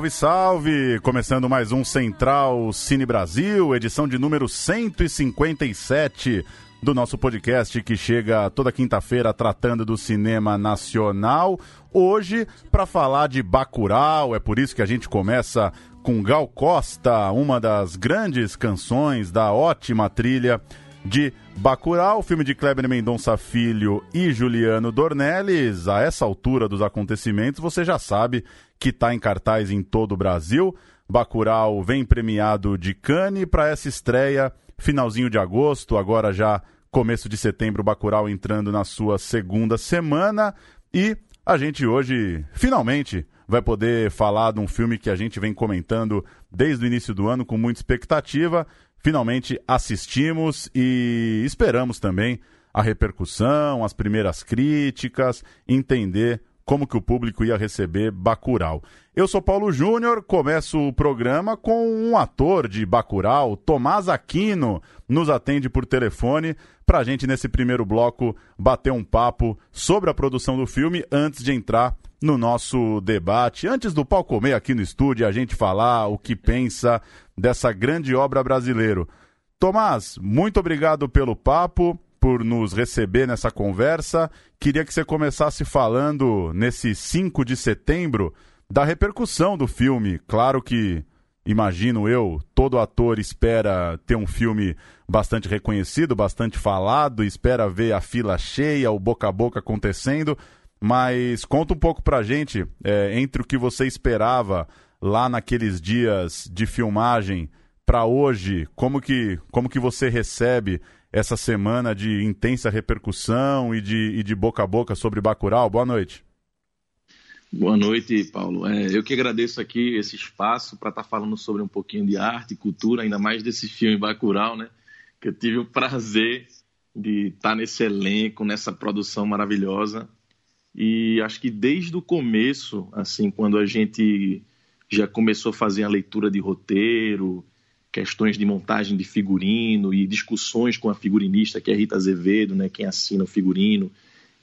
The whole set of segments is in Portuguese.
Salve, salve! Começando mais um Central Cine Brasil, edição de número 157 do nosso podcast que chega toda quinta-feira tratando do cinema nacional. Hoje, para falar de Bacurau, é por isso que a gente começa com Gal Costa, uma das grandes canções da ótima trilha de Bacurau, filme de Kleber Mendonça Filho e Juliano Dornelles. A essa altura dos acontecimentos, você já sabe que está em cartaz em todo o Brasil. Bacurau vem premiado de Cannes para essa estreia, finalzinho de agosto, agora já começo de setembro, Bacurau entrando na sua segunda semana. E a gente hoje, finalmente, vai poder falar de um filme que a gente vem comentando desde o início do ano com muita expectativa. Finalmente assistimos e esperamos também a repercussão, as primeiras críticas, entender como que o público ia receber Bacurau. Eu sou Paulo Júnior, começo o programa com um ator de Bacurau, Tomás Aquino, nos atende por telefone para a gente nesse primeiro bloco bater um papo sobre a produção do filme antes de entrar no nosso debate, antes do pau comer aqui no estúdio, a gente falar o que pensa dessa grande obra brasileira. Tomás, muito obrigado pelo papo por nos receber nessa conversa. Queria que você começasse falando, nesse 5 de setembro, da repercussão do filme. Claro que, imagino eu, todo ator espera ter um filme bastante reconhecido, bastante falado, espera ver a fila cheia, o boca a boca acontecendo. Mas conta um pouco pra gente, é, entre o que você esperava lá naqueles dias de filmagem para hoje, como que, como que você recebe essa semana de intensa repercussão e de, e de boca a boca sobre Bacurau. Boa noite. Boa noite, Paulo. É, eu que agradeço aqui esse espaço para estar tá falando sobre um pouquinho de arte e cultura, ainda mais desse filme Bacurau, né? Que eu tive o prazer de estar tá nesse elenco, nessa produção maravilhosa. E acho que desde o começo, assim, quando a gente já começou a fazer a leitura de roteiro, questões de montagem de figurino e discussões com a figurinista que é Rita Azevedo, né, quem assina o figurino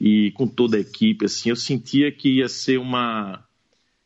e com toda a equipe, assim, eu sentia que ia ser uma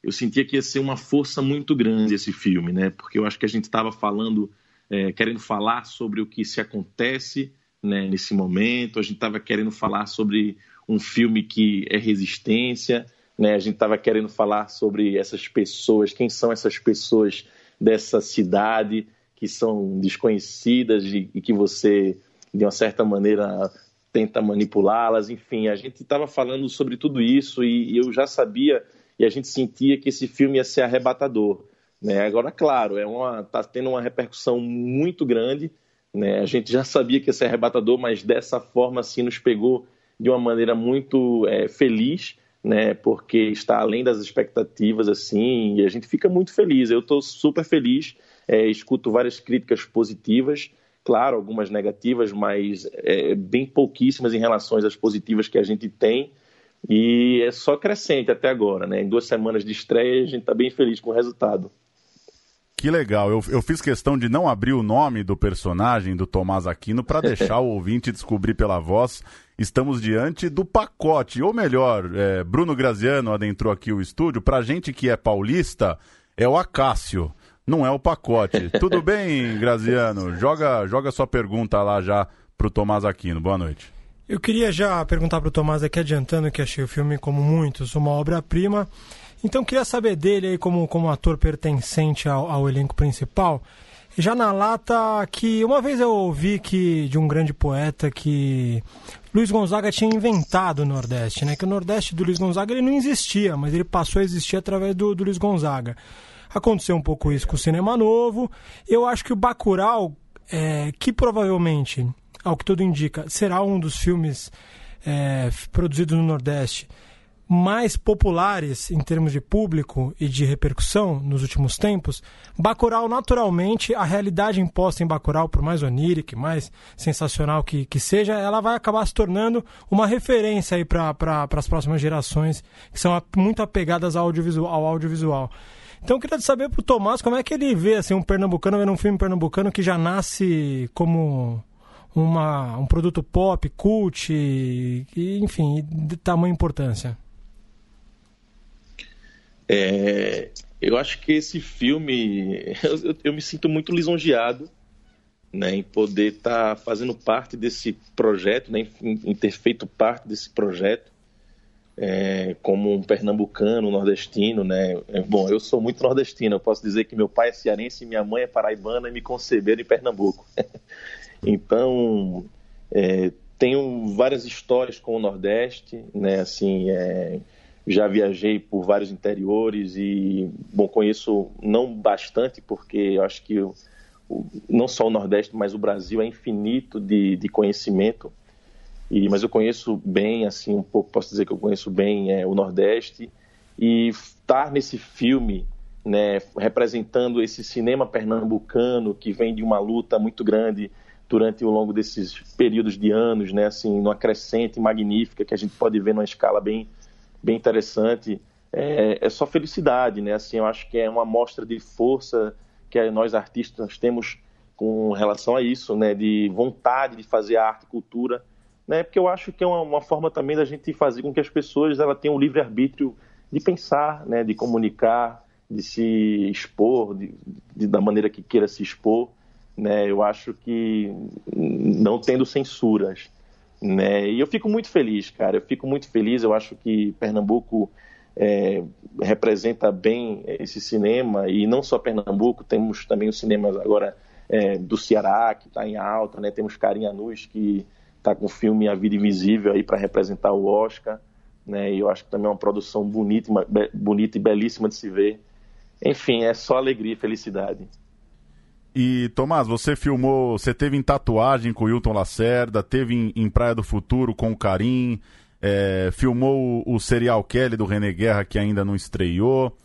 eu sentia que ia ser uma força muito grande esse filme, né? Porque eu acho que a gente estava falando, é, querendo falar sobre o que se acontece né, nesse momento, a gente estava querendo falar sobre um filme que é resistência, né? A gente estava querendo falar sobre essas pessoas, quem são essas pessoas dessa cidade, que são desconhecidas e, e que você, de uma certa maneira, tenta manipulá-las. Enfim, a gente estava falando sobre tudo isso e, e, eu já sabia e a gente sentia que esse filme ia ser arrebatador. Né? Agora, claro, é uma está tendo uma repercussão muito grande. Né? A gente já sabia que ia ser arrebatador, mas dessa forma assim nos pegou de uma maneira muito é, feliz, né? Porque está além das expectativas assim e a gente fica muito feliz. Eu estou super feliz é, escuto várias críticas positivas, claro, algumas negativas, mas é, bem pouquíssimas em relação às positivas que a gente tem. E é só crescente até agora, né? Em duas semanas de estreia, a gente está bem feliz com o resultado. Que legal. Eu, eu fiz questão de não abrir o nome do personagem do Tomás Aquino para deixar o ouvinte descobrir pela voz. Estamos diante do pacote, ou melhor, é, Bruno Graziano adentrou aqui o estúdio. Para gente que é paulista, é o Acácio não é o pacote. Tudo bem, Graziano? Joga, joga sua pergunta lá já para o Tomás Aquino. Boa noite. Eu queria já perguntar para o Tomás aqui, adiantando que achei o filme, como muitos, uma obra-prima. Então, queria saber dele aí, como, como ator pertencente ao, ao elenco principal. Já na lata, que uma vez eu ouvi que de um grande poeta que Luiz Gonzaga tinha inventado o Nordeste, né? Que o Nordeste do Luiz Gonzaga ele não existia, mas ele passou a existir através do, do Luiz Gonzaga. Aconteceu um pouco isso com o cinema novo. Eu acho que o Bacurau, é, que provavelmente, ao que tudo indica, será um dos filmes é, produzidos no Nordeste mais populares em termos de público e de repercussão nos últimos tempos, Bacurau, naturalmente, a realidade imposta em Bacurau, por mais onírica, mais sensacional que, que seja, ela vai acabar se tornando uma referência aí para pra, as próximas gerações, que são muito apegadas ao audiovisual. Ao audiovisual. Então eu queria saber pro Tomás como é que ele vê assim, um pernambucano vendo um filme pernambucano que já nasce como uma, um produto pop, cult, e, enfim, de tamanha importância. É, Eu acho que esse filme, eu, eu me sinto muito lisonjeado né, em poder estar tá fazendo parte desse projeto, né, em, em, ter feito parte desse projeto é, como um pernambucano, nordestino, né? É, bom, eu sou muito nordestino, eu posso dizer que meu pai é cearense, minha mãe é paraibana e me conceberam em Pernambuco. então, é, tenho várias histórias com o Nordeste, né? Assim, é, já viajei por vários interiores e, bom, conheço não bastante, porque eu acho que o, o, não só o Nordeste, mas o Brasil é infinito de, de conhecimento. E, mas eu conheço bem, assim, um pouco, posso dizer que eu conheço bem é, o Nordeste. E estar nesse filme, né, representando esse cinema pernambucano que vem de uma luta muito grande durante o longo desses períodos de anos, né, assim, numa crescente magnífica que a gente pode ver numa escala bem bem interessante. É, é só felicidade, né? Assim, eu acho que é uma mostra de força que nós artistas temos com relação a isso, né? De vontade de fazer arte e cultura, né? Porque eu acho que é uma, uma forma também da gente fazer com que as pessoas ela tenham o livre arbítrio de pensar, né? De comunicar, de se expor, de, de, da maneira que queira se expor, né? Eu acho que não tendo censuras, né? E eu fico muito feliz, cara. Eu fico muito feliz. Eu acho que Pernambuco é, representa bem esse cinema e não só Pernambuco. Temos também os cinemas agora é, do Ceará que está em alta, né? Temos Carinha Nus que está com o filme A Vida Invisível aí para representar o Oscar, né? E eu acho que também é uma produção bonita, bonita e belíssima de se ver. Enfim, é só alegria e felicidade. E, Tomás, você filmou, você teve em tatuagem com o Hilton Lacerda, teve em, em Praia do Futuro com o Karim, é, filmou o, o Serial Kelly do René Guerra, que ainda não estreou.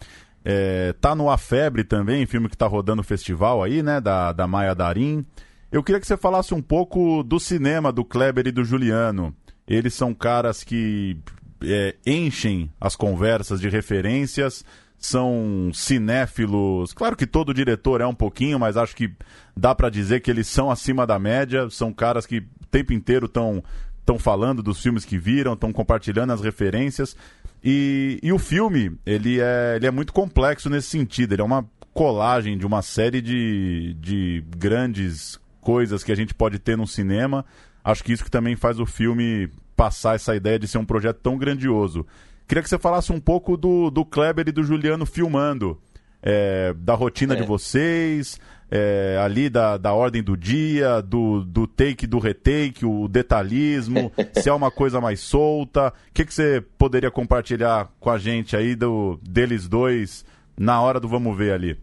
É, tá no A Febre também, filme que tá rodando o festival aí, né, da, da Maia Darim. Eu queria que você falasse um pouco do cinema do Kleber e do Juliano. Eles são caras que é, enchem as conversas de referências, são cinéfilos. Claro que todo diretor é um pouquinho, mas acho que dá para dizer que eles são acima da média. São caras que o tempo inteiro estão estão falando dos filmes que viram, estão compartilhando as referências. E, e o filme, ele é, ele é muito complexo nesse sentido. Ele é uma colagem de uma série de, de grandes coisas que a gente pode ter no cinema. Acho que isso que também faz o filme passar essa ideia de ser um projeto tão grandioso. Queria que você falasse um pouco do, do Kleber e do Juliano filmando, é, da rotina é. de vocês, é, ali da, da ordem do dia, do, do take do retake, o detalhismo, se é uma coisa mais solta. O que, que você poderia compartilhar com a gente aí do, deles dois na hora do vamos ver ali?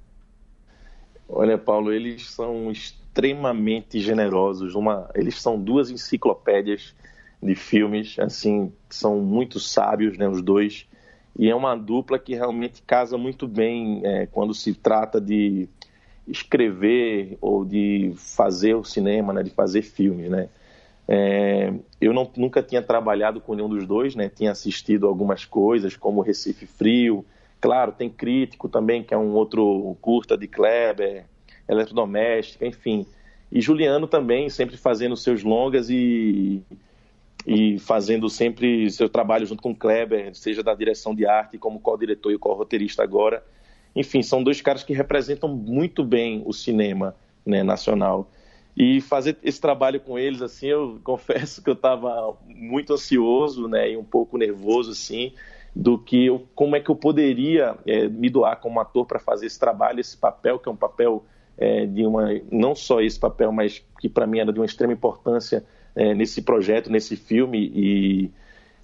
Olha, Paulo, eles são extremamente generosos. Uma, eles são duas enciclopédias de filmes, assim, são muito sábios, né, os dois, e é uma dupla que realmente casa muito bem é, quando se trata de escrever ou de fazer o cinema, né, de fazer filmes, né. É, eu não, nunca tinha trabalhado com nenhum dos dois, né, tinha assistido algumas coisas, como Recife Frio, claro, tem Crítico também, que é um outro curta de Kleber, Eletrodoméstica, enfim, e Juliano também, sempre fazendo seus longas e e fazendo sempre seu trabalho junto com o Kleber, seja da direção de arte, como co-diretor e co-roteirista agora. Enfim, são dois caras que representam muito bem o cinema né, nacional. E fazer esse trabalho com eles, assim, eu confesso que eu estava muito ansioso, né, e um pouco nervoso, assim, do que eu, como é que eu poderia é, me doar como ator para fazer esse trabalho, esse papel que é um papel é, de uma, não só esse papel, mas que para mim era de uma extrema importância é, nesse projeto, nesse filme. E,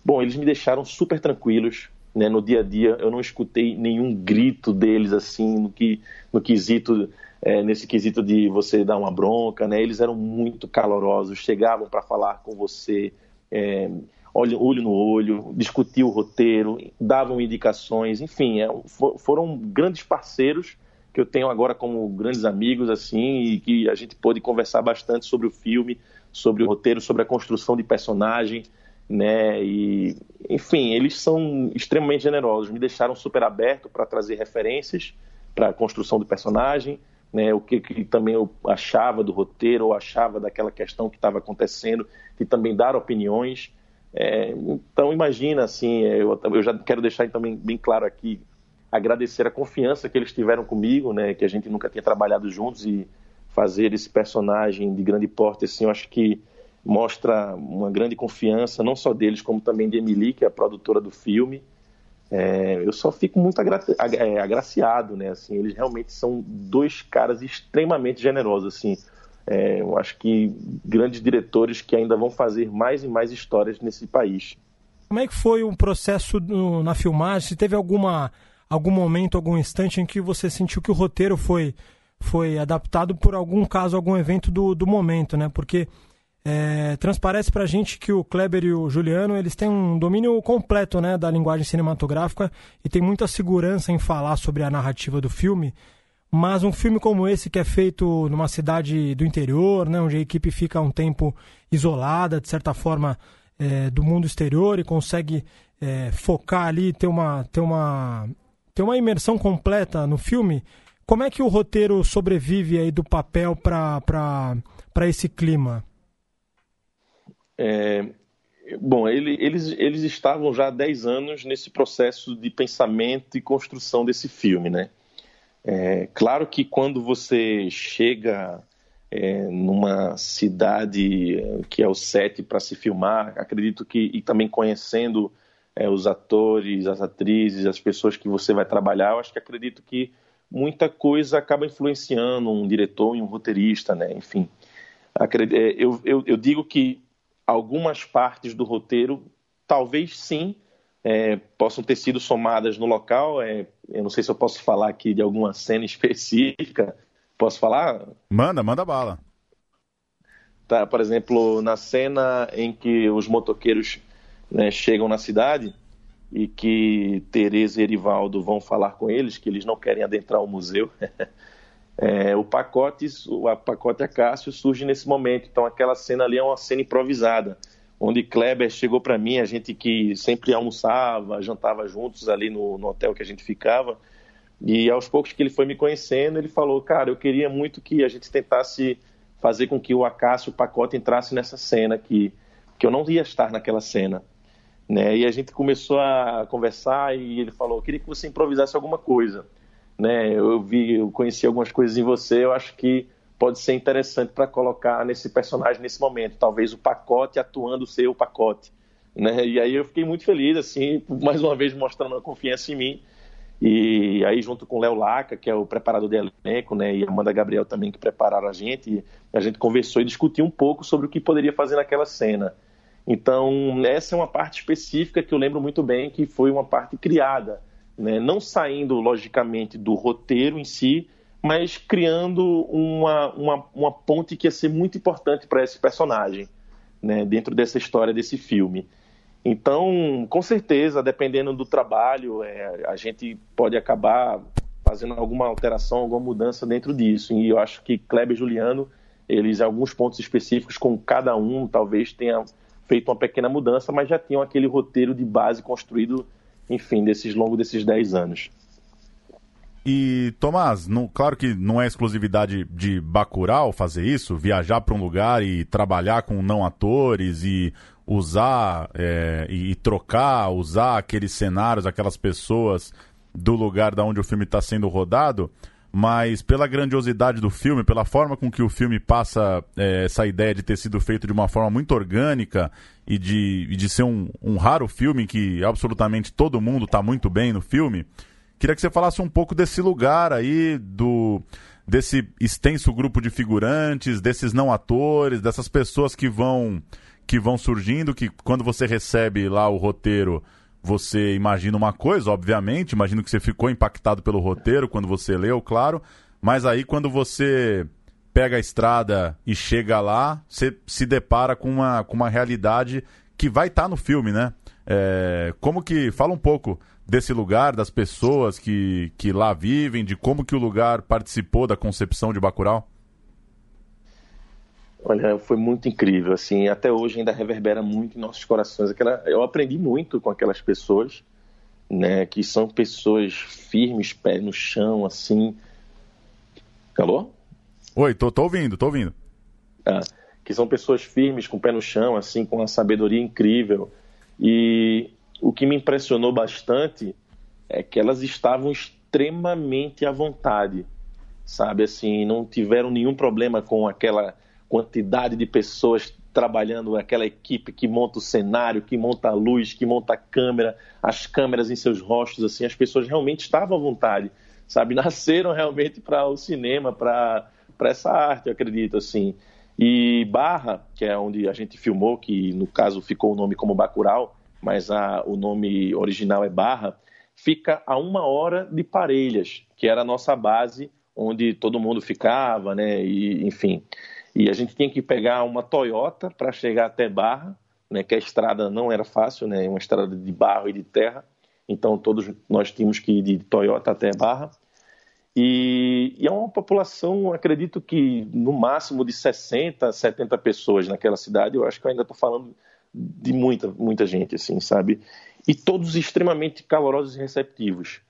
bom, eles me deixaram super tranquilos. Né, no dia a dia, eu não escutei nenhum grito deles assim no, que, no quesito é, nesse quesito de você dar uma bronca, né? Eles eram muito calorosos, chegavam para falar com você, é, olho, olho no olho, discutiam o roteiro, davam indicações, enfim, é, for, foram grandes parceiros que eu tenho agora como grandes amigos, assim, e que a gente pôde conversar bastante sobre o filme, sobre o roteiro, sobre a construção de personagem, né? E, enfim, eles são extremamente generosos, me deixaram super aberto para trazer referências para a construção do personagem, né? O que, que, também eu achava do roteiro, ou achava daquela questão que estava acontecendo, e também dar opiniões. É, então, imagina, assim, eu, eu já quero deixar também bem claro aqui agradecer a confiança que eles tiveram comigo, né, que a gente nunca tinha trabalhado juntos e fazer esse personagem de grande porte, assim, eu acho que mostra uma grande confiança, não só deles, como também de Emily, que é a produtora do filme. É, eu só fico muito agra é, agraciado, né? Assim, eles realmente são dois caras extremamente generosos, assim. É, eu acho que grandes diretores que ainda vão fazer mais e mais histórias nesse país. Como é que foi o processo no, na filmagem? Se teve alguma algum momento, algum instante em que você sentiu que o roteiro foi foi adaptado por algum caso, algum evento do, do momento, né? Porque é, transparece para gente que o Kleber e o Juliano eles têm um domínio completo né, da linguagem cinematográfica e tem muita segurança em falar sobre a narrativa do filme. Mas um filme como esse, que é feito numa cidade do interior, né, onde a equipe fica um tempo isolada, de certa forma, é, do mundo exterior e consegue é, focar ali, ter uma, ter, uma, ter uma imersão completa no filme, como é que o roteiro sobrevive aí do papel para esse clima? É, bom, ele, eles, eles estavam já há 10 anos nesse processo de pensamento e construção desse filme, né? É, claro que quando você chega é, numa cidade é, que é o set para se filmar, acredito que, e também conhecendo é, os atores, as atrizes, as pessoas que você vai trabalhar, eu acho que acredito que muita coisa acaba influenciando um diretor e um roteirista, né? Enfim, é, eu, eu, eu digo que algumas partes do roteiro, talvez sim, é, possam ter sido somadas no local. É, eu não sei se eu posso falar aqui de alguma cena específica. Posso falar? Manda, manda bala. Tá, por exemplo, na cena em que os motoqueiros né, chegam na cidade e que Tereza e Erivaldo vão falar com eles, que eles não querem adentrar o museu. É, o pacote, o pacote Acácio surge nesse momento. Então aquela cena ali é uma cena improvisada, onde Kleber chegou para mim, a gente que sempre almoçava, jantava juntos ali no, no, hotel que a gente ficava, e aos poucos que ele foi me conhecendo, ele falou, cara, eu queria muito que a gente tentasse fazer com que o Acácio, o pacote entrasse nessa cena, que, que eu não ia estar naquela cena. Né? E a gente começou a conversar e ele falou, queria que você improvisasse alguma coisa né? Eu vi, eu conheci algumas coisas em você, eu acho que pode ser interessante para colocar nesse personagem nesse momento, talvez o pacote atuando ser o pacote, né? E aí eu fiquei muito feliz assim, mais uma vez mostrando a confiança em mim. E aí junto com o Léo Laca, que é o preparador de elenco, né, e Amanda Gabriel também que prepararam a gente, a gente conversou e discutiu um pouco sobre o que poderia fazer naquela cena. Então, essa é uma parte específica que eu lembro muito bem que foi uma parte criada né? não saindo, logicamente, do roteiro em si, mas criando uma, uma, uma ponte que ia ser muito importante para esse personagem, né? dentro dessa história desse filme. Então, com certeza, dependendo do trabalho, é, a gente pode acabar fazendo alguma alteração, alguma mudança dentro disso. E eu acho que Kleber e Juliano, eles, em alguns pontos específicos, com cada um, talvez tenha feito uma pequena mudança, mas já tinham aquele roteiro de base construído enfim, desses longos desses 10 anos. E, Tomás, não, claro que não é exclusividade de Bacurau fazer isso, viajar para um lugar e trabalhar com não atores e usar é, e, e, trocar, usar aqueles cenários, aquelas pessoas do lugar da onde o filme está sendo rodado, mas pela grandiosidade do filme, pela forma com que o filme passa é, essa ideia de ter sido feito de uma forma muito orgânica e de, e de ser um, um raro filme que absolutamente todo mundo está muito bem no filme. Queria que você falasse um pouco desse lugar aí, do desse extenso grupo de figurantes, desses não atores, dessas pessoas que vão que vão surgindo, que quando você recebe lá o roteiro, você imagina uma coisa, obviamente, imagino que você ficou impactado pelo roteiro quando você leu, claro, mas aí quando você pega a estrada e chega lá, você se depara com uma, com uma realidade que vai estar tá no filme, né? É, como que. Fala um pouco desse lugar, das pessoas que, que lá vivem, de como que o lugar participou da concepção de Bacurau? Olha, foi muito incrível, assim, até hoje ainda reverbera muito em nossos corações. Aquela, eu aprendi muito com aquelas pessoas, né, que são pessoas firmes, pé no chão, assim. Alô? Oi, tô, tô ouvindo, tô ouvindo. Ah, que são pessoas firmes, com o pé no chão, assim, com uma sabedoria incrível. E o que me impressionou bastante é que elas estavam extremamente à vontade, sabe? Assim, não tiveram nenhum problema com aquela quantidade de pessoas trabalhando, aquela equipe que monta o cenário, que monta a luz, que monta a câmera, as câmeras em seus rostos, assim, as pessoas realmente estavam à vontade, sabe? Nasceram realmente para o cinema, para essa arte, eu acredito, assim. E Barra, que é onde a gente filmou, que no caso ficou o nome como Bacurau, mas a, o nome original é Barra, fica a uma hora de Parelhas, que era a nossa base, onde todo mundo ficava, né? E, enfim. E a gente tinha que pegar uma Toyota para chegar até Barra, né? Que a estrada não era fácil, né? Uma estrada de barro e de terra. Então todos nós tínhamos que ir de Toyota até Barra. E, e, é uma população, acredito que no máximo de 60, 70 pessoas naquela cidade. Eu acho que eu ainda estou falando de muita, muita gente, assim, sabe? E todos extremamente calorosos e receptivos.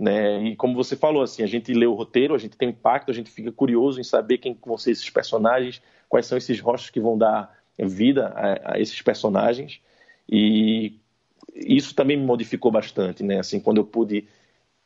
Né? E como você falou, assim, a gente lê o roteiro, a gente tem impacto, a gente fica curioso em saber quem vão ser esses personagens, quais são esses rostos que vão dar vida a, a esses personagens. E isso também me modificou bastante, né? Assim, quando eu pude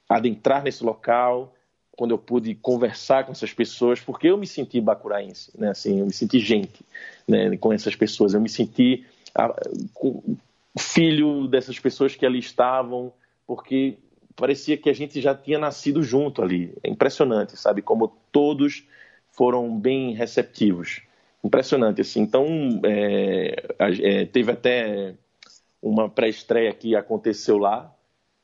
adentrar nesse local, quando eu pude conversar com essas pessoas, porque eu me senti bacuraense, né? Assim, eu me senti gente, né? Com essas pessoas, eu me senti a, com, filho dessas pessoas que ali estavam, porque parecia que a gente já tinha nascido junto ali. É impressionante, sabe? Como todos foram bem receptivos. Impressionante, assim. Então, é, é, teve até uma pré-estreia que aconteceu lá,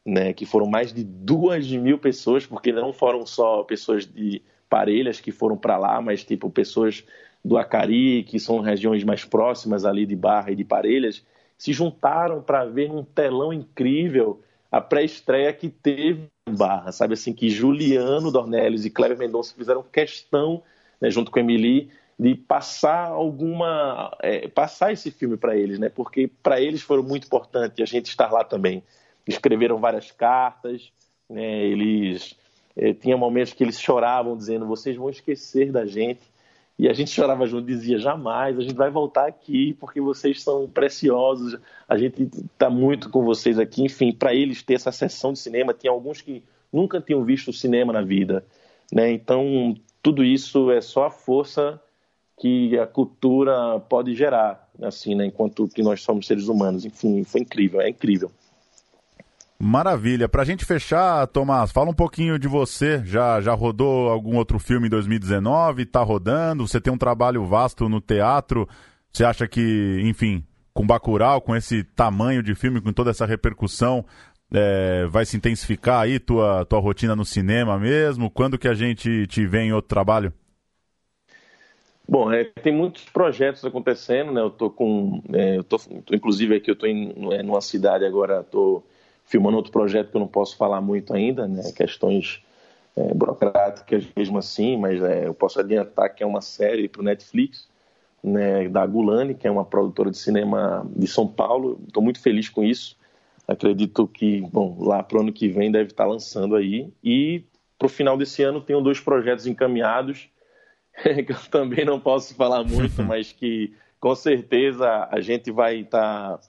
né, que foram mais de duas mil pessoas, porque não foram só pessoas de Parelhas que foram para lá, mas tipo pessoas do Acari, que são regiões mais próximas ali de Barra e de Parelhas, se juntaram para ver um telão incrível a pré-estreia que teve Barra, sabe? Assim, que Juliano Dornelles e Cleber Mendonça fizeram questão, né, junto com Emily, de passar alguma, é, passar esse filme para eles, né, porque para eles foi muito importante a gente estar lá também. Escreveram várias cartas, né, eles é, tinha momentos que eles choravam dizendo vocês vão esquecer da gente e a gente chorava junto, dizia: jamais, a gente vai voltar aqui porque vocês são preciosos, a gente está muito com vocês aqui. Enfim, para eles ter essa sessão de cinema, tinha alguns que nunca tinham visto cinema na vida. Né? Então, tudo isso é só a força que a cultura pode gerar, assim, né? enquanto que nós somos seres humanos. Enfim, foi incrível, é incrível. Maravilha. Para a gente fechar, Tomás, fala um pouquinho de você. Já, já rodou algum outro filme em 2019? Está rodando? Você tem um trabalho vasto no teatro. Você acha que, enfim, com Bacurau, com esse tamanho de filme, com toda essa repercussão, é, vai se intensificar aí tua, tua rotina no cinema mesmo? Quando que a gente te vê em outro trabalho? Bom, é, tem muitos projetos acontecendo, né? Eu tô com, é, eu tô, inclusive aqui eu tô em é, numa cidade agora, tô filmando outro projeto que eu não posso falar muito ainda, né? Questões é, burocráticas mesmo assim, mas é, eu posso adiantar que é uma série para o Netflix, né? Da Gulani, que é uma produtora de cinema de São Paulo. Estou muito feliz com isso. Acredito que, bom, lá para o ano que vem deve estar tá lançando aí. E para o final desse ano tenho dois projetos encaminhados que eu também não posso falar muito, mas que com certeza a gente vai estar tá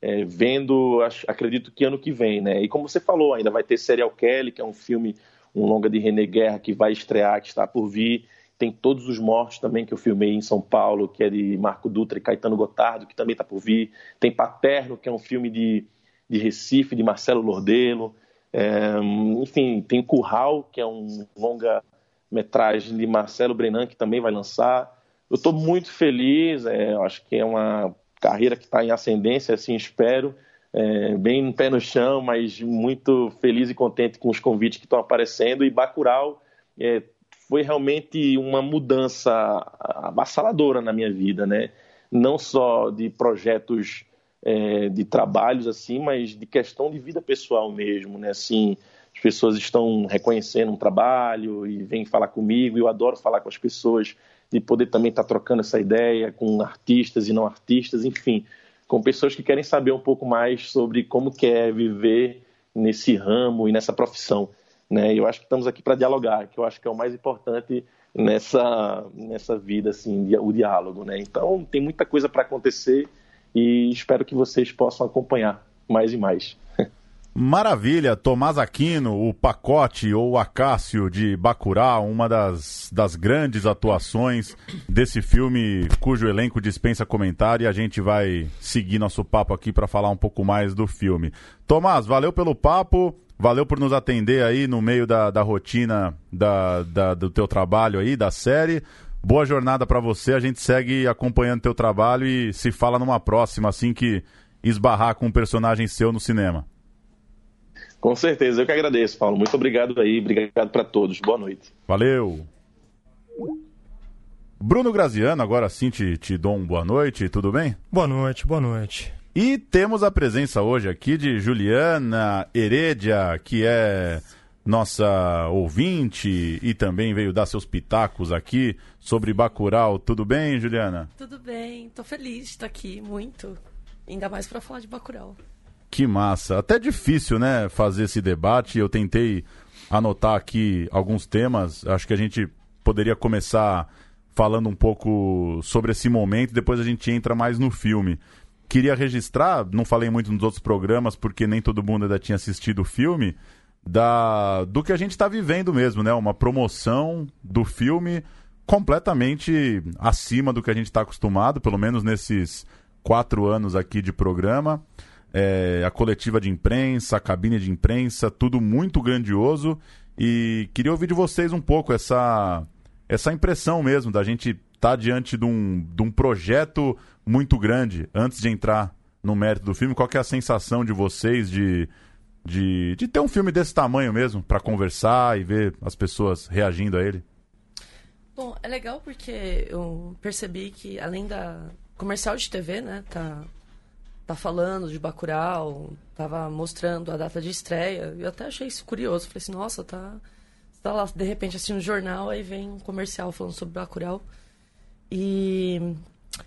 é, vendo, acredito que ano que vem, né? E como você falou, ainda vai ter Serial Kelly, que é um filme, um longa de René Guerra que vai estrear, que está por vir. Tem Todos os Mortos também, que eu filmei em São Paulo, que é de Marco Dutra e Caetano Gotardo, que também está por vir. Tem Paterno, que é um filme de, de Recife, de Marcelo Lordelo. É, enfim, tem Curral, que é um longa-metragem de Marcelo Brenan, que também vai lançar. Eu estou muito feliz, é, acho que é uma carreira que está em ascendência, assim espero, é, bem pé no chão, mas muito feliz e contente com os convites que estão aparecendo. E Bacurau é, foi realmente uma mudança avassaladora na minha vida, né? Não só de projetos é, de trabalhos assim, mas de questão de vida pessoal mesmo, né? Assim, as pessoas estão reconhecendo um trabalho e vêm falar comigo. Eu adoro falar com as pessoas de poder também estar tá trocando essa ideia com artistas e não artistas, enfim, com pessoas que querem saber um pouco mais sobre como que é viver nesse ramo e nessa profissão. Né? Eu acho que estamos aqui para dialogar, que eu acho que é o mais importante nessa, nessa vida, assim, o diálogo. Né? Então, tem muita coisa para acontecer e espero que vocês possam acompanhar mais e mais. Maravilha, Tomás Aquino, o pacote ou Acácio de Bacurau, uma das, das grandes atuações desse filme cujo elenco dispensa comentário e a gente vai seguir nosso papo aqui para falar um pouco mais do filme. Tomás, valeu pelo papo, valeu por nos atender aí no meio da, da rotina da, da, do teu trabalho aí, da série. Boa jornada para você, a gente segue acompanhando teu trabalho e se fala numa próxima, assim que esbarrar com um personagem seu no cinema. Com certeza, eu que agradeço, Paulo. Muito obrigado aí, obrigado para todos. Boa noite. Valeu. Bruno Graziano, agora sim te, te dou um boa noite, tudo bem? Boa noite, boa noite. E temos a presença hoje aqui de Juliana Heredia, que é nossa ouvinte e também veio dar seus pitacos aqui sobre Bacurau. Tudo bem, Juliana? Tudo bem, tô feliz de estar aqui, muito. Ainda mais para falar de Bacurau. Que massa. Até difícil, né, fazer esse debate. Eu tentei anotar aqui alguns temas. Acho que a gente poderia começar falando um pouco sobre esse momento, depois a gente entra mais no filme. Queria registrar, não falei muito nos outros programas porque nem todo mundo ainda tinha assistido o filme, da do que a gente está vivendo mesmo, né? Uma promoção do filme completamente acima do que a gente está acostumado, pelo menos nesses quatro anos aqui de programa é, a coletiva de imprensa, a cabine de imprensa, tudo muito grandioso. E queria ouvir de vocês um pouco essa, essa impressão mesmo da gente estar tá diante de um, de um projeto muito grande antes de entrar no mérito do filme. Qual é a sensação de vocês de, de, de ter um filme desse tamanho mesmo para conversar e ver as pessoas reagindo a ele? Bom, é legal porque eu percebi que além da comercial de TV, né, tá tá falando de Bacurau, tava mostrando a data de estreia. Eu até achei isso curioso. Falei assim, nossa, tá, tá lá, de repente, assim, um jornal, aí vem um comercial falando sobre Bacurau. E,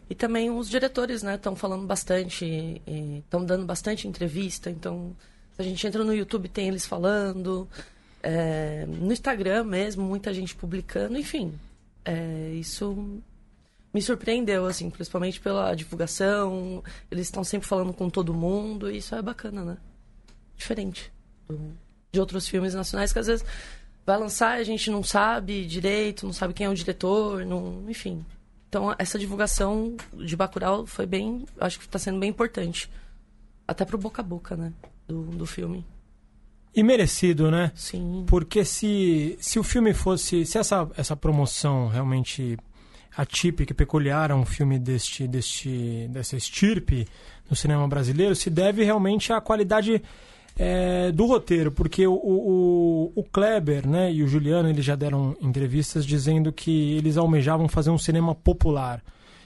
e também os diretores, né, estão falando bastante, estão dando bastante entrevista. Então, se a gente entra no YouTube, tem eles falando. É, no Instagram mesmo, muita gente publicando. Enfim, é, isso me surpreendeu, assim, principalmente pela divulgação. Eles estão sempre falando com todo mundo, e isso é bacana, né? Diferente do, de outros filmes nacionais que às vezes vai lançar e a gente não sabe direito, não sabe quem é o diretor, não, enfim. Então, essa divulgação de Bacurau foi bem, acho que está sendo bem importante. Até pro boca a boca, né, do, do filme. E merecido, né? Sim. Porque se, se o filme fosse. Se essa, essa promoção realmente atípica e peculiar a um filme deste, deste, dessa estirpe no cinema brasileiro se deve realmente à qualidade é, do roteiro, porque o, o, o, Kleber né, e o Juliano eles já deram entrevistas dizendo que eles almejavam fazer um cinema popular,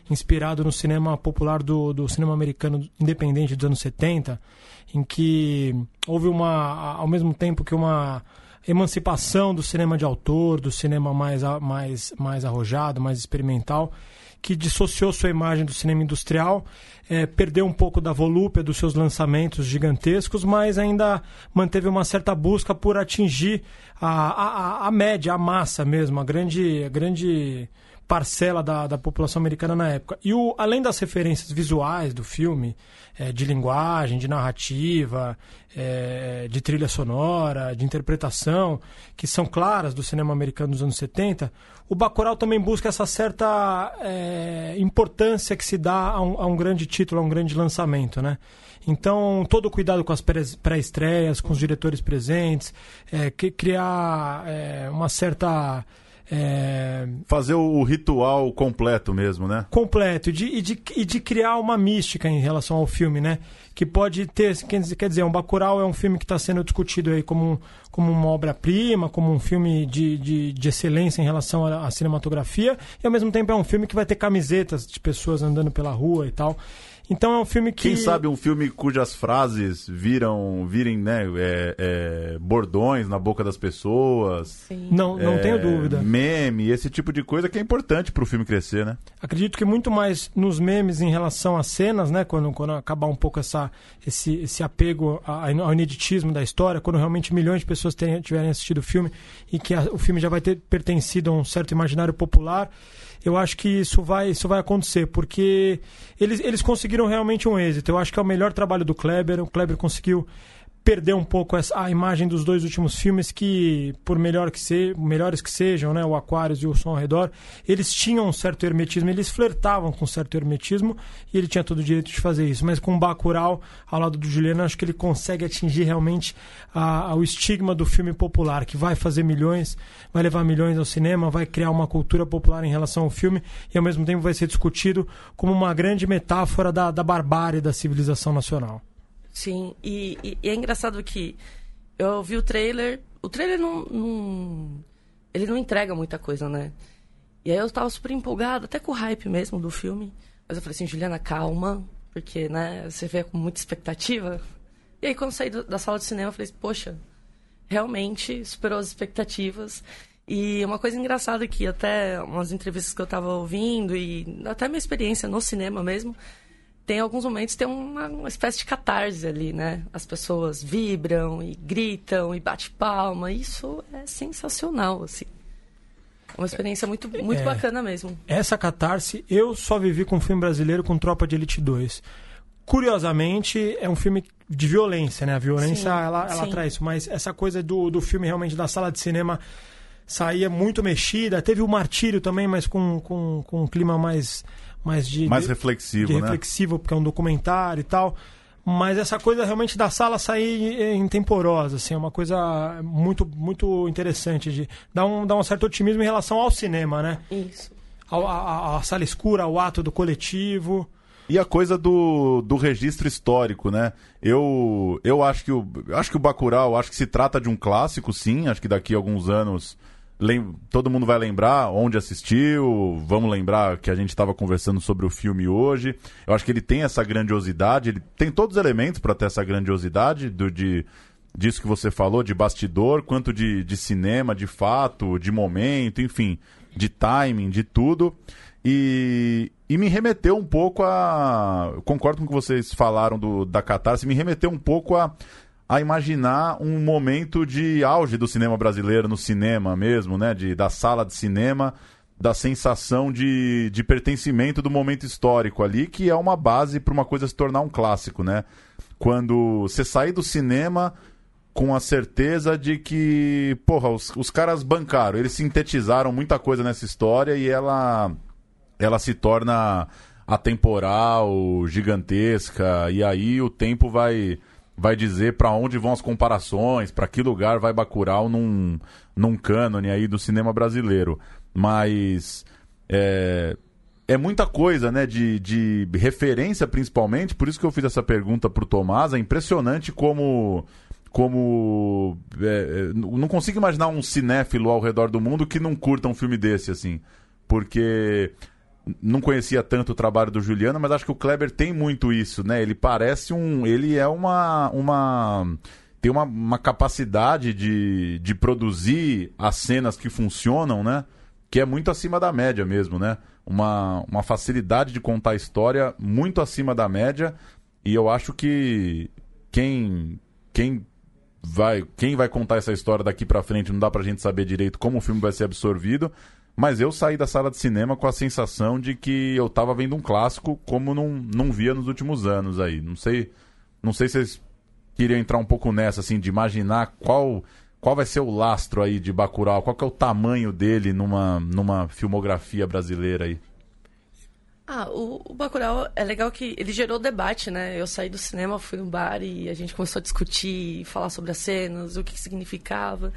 inspirado no cinema popular do, do cinema americano independente dos anos 70, em que houve uma, ao mesmo tempo que uma emancipação do cinema de autor, do cinema mais, mais, mais arrojado, mais experimental, que dissociou sua imagem do cinema industrial, é, perdeu um pouco da volúpia dos seus lançamentos gigantescos, mas ainda manteve uma certa busca por atingir a, a, a média, a massa mesmo, a grande, a grande parcela da, da população americana na época. E o, além das referências visuais do filme, é, de linguagem, de narrativa, é, de trilha sonora, de interpretação, que são claras do cinema americano dos anos 70, o Bacurau também busca essa certa é, importância que se dá a um, a um grande título, a um grande lançamento, né? Então, todo o cuidado com as pré-estreias, com os diretores presentes, é, criar é, uma certa é... Fazer o ritual completo mesmo, né? Completo, e de, e, de, e de criar uma mística em relação ao filme, né? Que pode ter, quer dizer, um Bacurau é um filme que está sendo discutido aí como, como uma obra-prima, como um filme de, de, de excelência em relação à, à cinematografia, e ao mesmo tempo é um filme que vai ter camisetas de pessoas andando pela rua e tal. Então é um filme que. Quem sabe um filme cujas frases viram, virem, né, é, é, bordões na boca das pessoas. Sim. Não, não é, tenho dúvida. Meme, esse tipo de coisa que é importante para o filme crescer, né? Acredito que muito mais nos memes em relação às cenas, né? Quando, quando acabar um pouco essa, esse, esse apego ao ineditismo da história, quando realmente milhões de pessoas terem, tiverem assistido o filme e que a, o filme já vai ter pertencido a um certo imaginário popular eu acho que isso vai, isso vai acontecer, porque eles, eles conseguiram realmente um êxito. Eu acho que é o melhor trabalho do Kleber. O Kleber conseguiu perder um pouco essa, a imagem dos dois últimos filmes que, por melhor que se, melhores que sejam, né, o Aquarius e o Som ao Redor, eles tinham um certo hermetismo, eles flertavam com um certo hermetismo e ele tinha todo o direito de fazer isso. Mas com o Bacurau, ao lado do Juliano, acho que ele consegue atingir realmente a, a, o estigma do filme popular, que vai fazer milhões, vai levar milhões ao cinema, vai criar uma cultura popular em relação ao filme e ao mesmo tempo vai ser discutido como uma grande metáfora da, da barbárie da civilização nacional. Sim, e, e, e, é engraçado que eu vi o trailer. O trailer não, não, Ele não entrega muita coisa, né? E aí eu tava super empolgado, até com o hype mesmo do filme. Mas eu falei assim, Juliana, calma, porque, né, você vê com muita expectativa. E aí quando saí do, da sala de cinema, eu falei, poxa, realmente superou as expectativas. E uma coisa engraçada que até umas entrevistas que eu tava ouvindo e até minha experiência no cinema mesmo, tem alguns momentos tem uma, uma, espécie de catarse ali, né? As pessoas vibram e gritam e bate palma. Isso é sensacional, assim. É uma experiência muito, muito é, bacana mesmo. Essa catarse eu só vivi com um filme brasileiro com Tropa de Elite 2. Curiosamente, é um filme de violência, né? A violência, sim, ela, ela traz isso. Mas essa coisa do, do filme realmente da sala de cinema saía muito mexida. Teve o Martírio também, mas com, com, com um clima mais mais de mais de, reflexivo, de né? reflexivo, porque é um documentário e tal. Mas essa coisa realmente da sala sair intemporosa, assim, é uma coisa muito muito interessante de dar um, dar um certo otimismo em relação ao cinema, né? Isso. A, a, a sala escura, o ato do coletivo. E a coisa do, do registro histórico, né? Eu, eu acho que o acho que o Bacurau, acho que se trata de um clássico, sim. Acho que daqui a alguns anos todo mundo vai lembrar onde assistiu, vamos lembrar que a gente estava conversando sobre o filme hoje. Eu acho que ele tem essa grandiosidade, ele tem todos os elementos para ter essa grandiosidade do, de, disso que você falou, de bastidor, quanto de, de cinema, de fato, de momento, enfim, de timing, de tudo. E, e me remeteu um pouco a. Concordo com o que vocês falaram do, da catarse, me remeteu um pouco a a imaginar um momento de auge do cinema brasileiro no cinema mesmo, né? De, da sala de cinema, da sensação de, de pertencimento do momento histórico ali, que é uma base para uma coisa se tornar um clássico, né? Quando você sair do cinema com a certeza de que, porra, os, os caras bancaram, eles sintetizaram muita coisa nessa história e ela, ela se torna atemporal, gigantesca, e aí o tempo vai vai dizer para onde vão as comparações, para que lugar vai Bacurau num, num cânone aí do cinema brasileiro. Mas é, é muita coisa, né, de, de referência principalmente, por isso que eu fiz essa pergunta pro Tomás, é impressionante como como é, é não consigo imaginar um cinéfilo ao redor do mundo que não curta um filme desse assim, porque não conhecia tanto o trabalho do Juliano, mas acho que o Kleber tem muito isso, né? Ele parece um. Ele é uma. uma tem uma, uma capacidade de, de produzir as cenas que funcionam, né? Que é muito acima da média mesmo, né? Uma, uma facilidade de contar a história muito acima da média. E eu acho que quem, quem vai quem vai contar essa história daqui para frente não dá pra gente saber direito como o filme vai ser absorvido, mas eu saí da sala de cinema com a sensação de que eu estava vendo um clássico como não, não via nos últimos anos aí. Não sei, não sei se vocês queriam entrar um pouco nessa, assim, de imaginar qual, qual vai ser o lastro aí de Bacurau, qual que é o tamanho dele numa, numa filmografia brasileira aí. Ah, o, o Bacurau é legal que ele gerou debate, né? Eu saí do cinema, fui no bar e a gente começou a discutir, falar sobre as cenas, o que, que significava.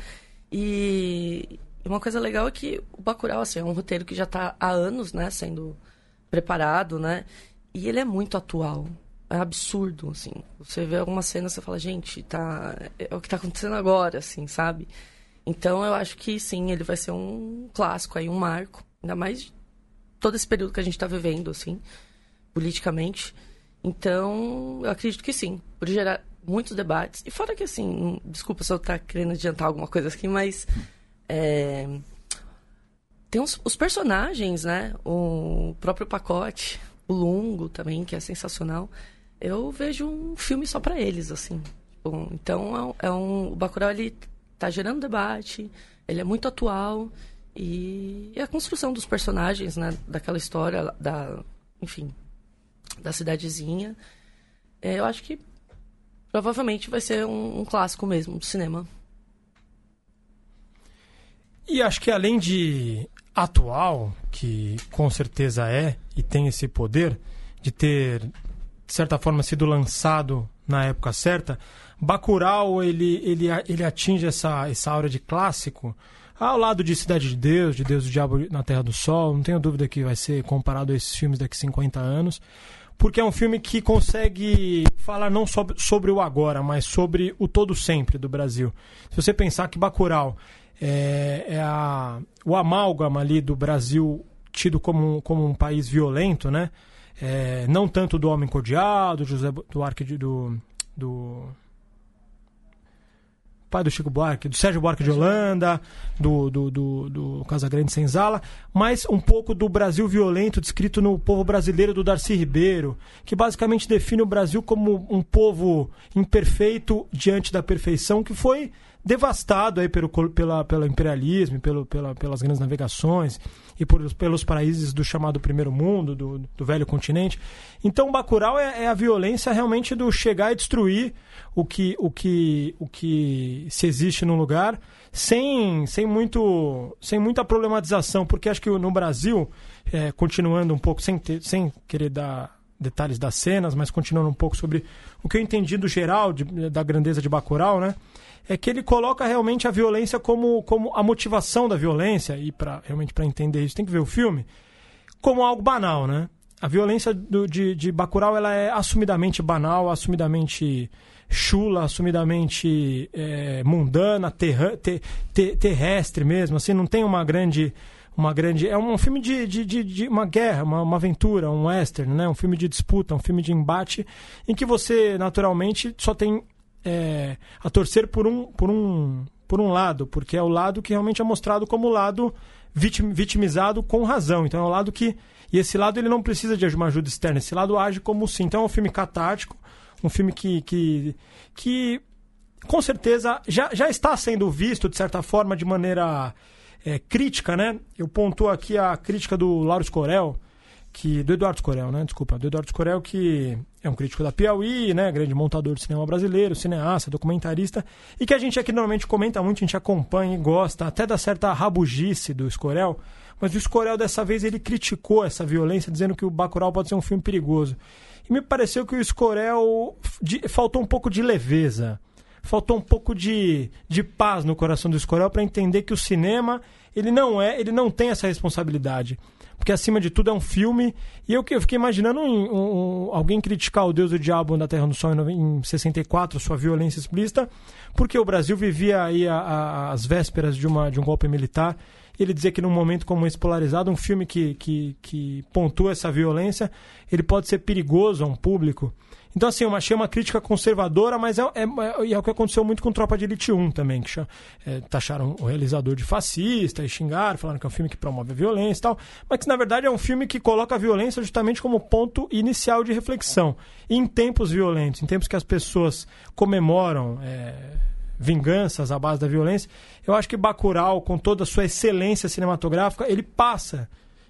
E, e uma coisa legal é que o Bacurau, assim, é um roteiro que já está há anos, né, sendo preparado, né? E ele é muito atual. É absurdo, assim. Você vê alguma cena, você fala, gente, tá... é o que está acontecendo agora, assim, sabe? Então eu acho que sim, ele vai ser um clássico aí, um marco. Ainda mais todo esse período que a gente está vivendo, assim, politicamente. Então, eu acredito que sim, por gerar muitos debates. E fora que, assim, desculpa se eu estar tá querendo adiantar alguma coisa aqui, mas é... Tem os, os, personagens, né? O próprio pacote, o Lungo também, que é sensacional. Eu vejo um filme só para eles, assim. Então, é, é um, o Bacurau, ele tá gerando debate, ele é muito atual. E, e a construção dos personagens, né? Daquela história, da, enfim, da cidadezinha. É, eu acho que provavelmente vai ser um, um clássico mesmo do cinema. E acho que além de atual, que com certeza é e tem esse poder de ter, de certa forma, sido lançado na época certa, Bacurau ele, ele, ele atinge essa, essa aura de clássico ao lado de Cidade de Deus, de Deus do Diabo na Terra do Sol. Não tenho dúvida que vai ser comparado a esses filmes daqui a 50 anos porque é um filme que consegue falar não sobre, sobre o agora, mas sobre o todo sempre do Brasil. Se você pensar que Bacurau é, é a, o amálgama ali do Brasil tido como, como um país violento, né? É, não tanto do Homem Cordial, do José do Arque do, do pai do Chico Buarque, do Sérgio Buarque de Holanda, do, do, do, do Casagrande Senzala, mas um pouco do Brasil violento descrito no povo brasileiro do Darcy Ribeiro, que basicamente define o Brasil como um povo imperfeito diante da perfeição, que foi devastado aí pelo, pela, pelo imperialismo, pelo, pela, pelas grandes navegações e por, pelos países do chamado primeiro mundo, do, do velho continente. Então, Bacurau é, é, a violência realmente do chegar e destruir o que, o que, o que se existe no lugar sem, sem, muito, sem muita problematização, porque acho que no Brasil, é, continuando um pouco, sem, ter, sem querer dar detalhes das cenas, mas continuando um pouco sobre o que eu entendi do geral de, da grandeza de Bacurau, né? É que ele coloca realmente a violência como, como a motivação da violência, e para realmente para entender isso tem que ver o filme, como algo banal, né? A violência do, de, de Bacurau ela é assumidamente banal, assumidamente chula, assumidamente é, mundana, terra, ter, ter, terrestre mesmo, assim, não tem uma grande uma grande. É um filme de, de, de, de uma guerra, uma, uma, aventura, um western, né? um filme de disputa, um filme de embate, em que você, naturalmente, só tem é, a torcer por um, por, um, por um lado, porque é o lado que realmente é mostrado como lado vitim, vitimizado com razão. Então é o lado que. E esse lado ele não precisa de uma ajuda externa, esse lado age como sim. Então é um filme catártico, um filme que, que, que com certeza já, já está sendo visto, de certa forma, de maneira é, crítica, né? Eu pontuo aqui a crítica do Lauro Scorel, que do Eduardo Scorel, né? Desculpa, do Eduardo Scorel, que é um crítico da Piauí, né? Grande montador de cinema brasileiro, cineasta, documentarista, e que a gente aqui normalmente comenta muito, a gente acompanha e gosta, até da certa rabugice do Scorel, mas o Scorel dessa vez ele criticou essa violência, dizendo que o Bacurau pode ser um filme perigoso. E me pareceu que o Scorel de, faltou um pouco de leveza, faltou um pouco de, de paz no coração do Scorel para entender que o cinema ele não é, ele não tem essa responsabilidade porque acima de tudo é um filme. E eu, eu fiquei imaginando um, um, alguém criticar o Deus do Diabo na Terra do Sol em, em 64, sua violência explícita, porque o Brasil vivia aí a, a, as vésperas de, uma, de um golpe militar. Ele dizia que num momento como esse polarizado, um filme que, que, que pontua essa violência, ele pode ser perigoso a um público. Então, assim, eu achei uma crítica conservadora, mas é, é, é, é o que aconteceu muito com Tropa de Elite 1 também, que é, taxaram o realizador de fascista e xingaram, falaram que é um filme que promove a violência e tal, mas que na verdade é um filme que coloca a violência justamente como ponto inicial de reflexão. E em tempos violentos, em tempos que as pessoas comemoram é, vinganças à base da violência, eu acho que Bacurau, com toda a sua excelência cinematográfica, ele passa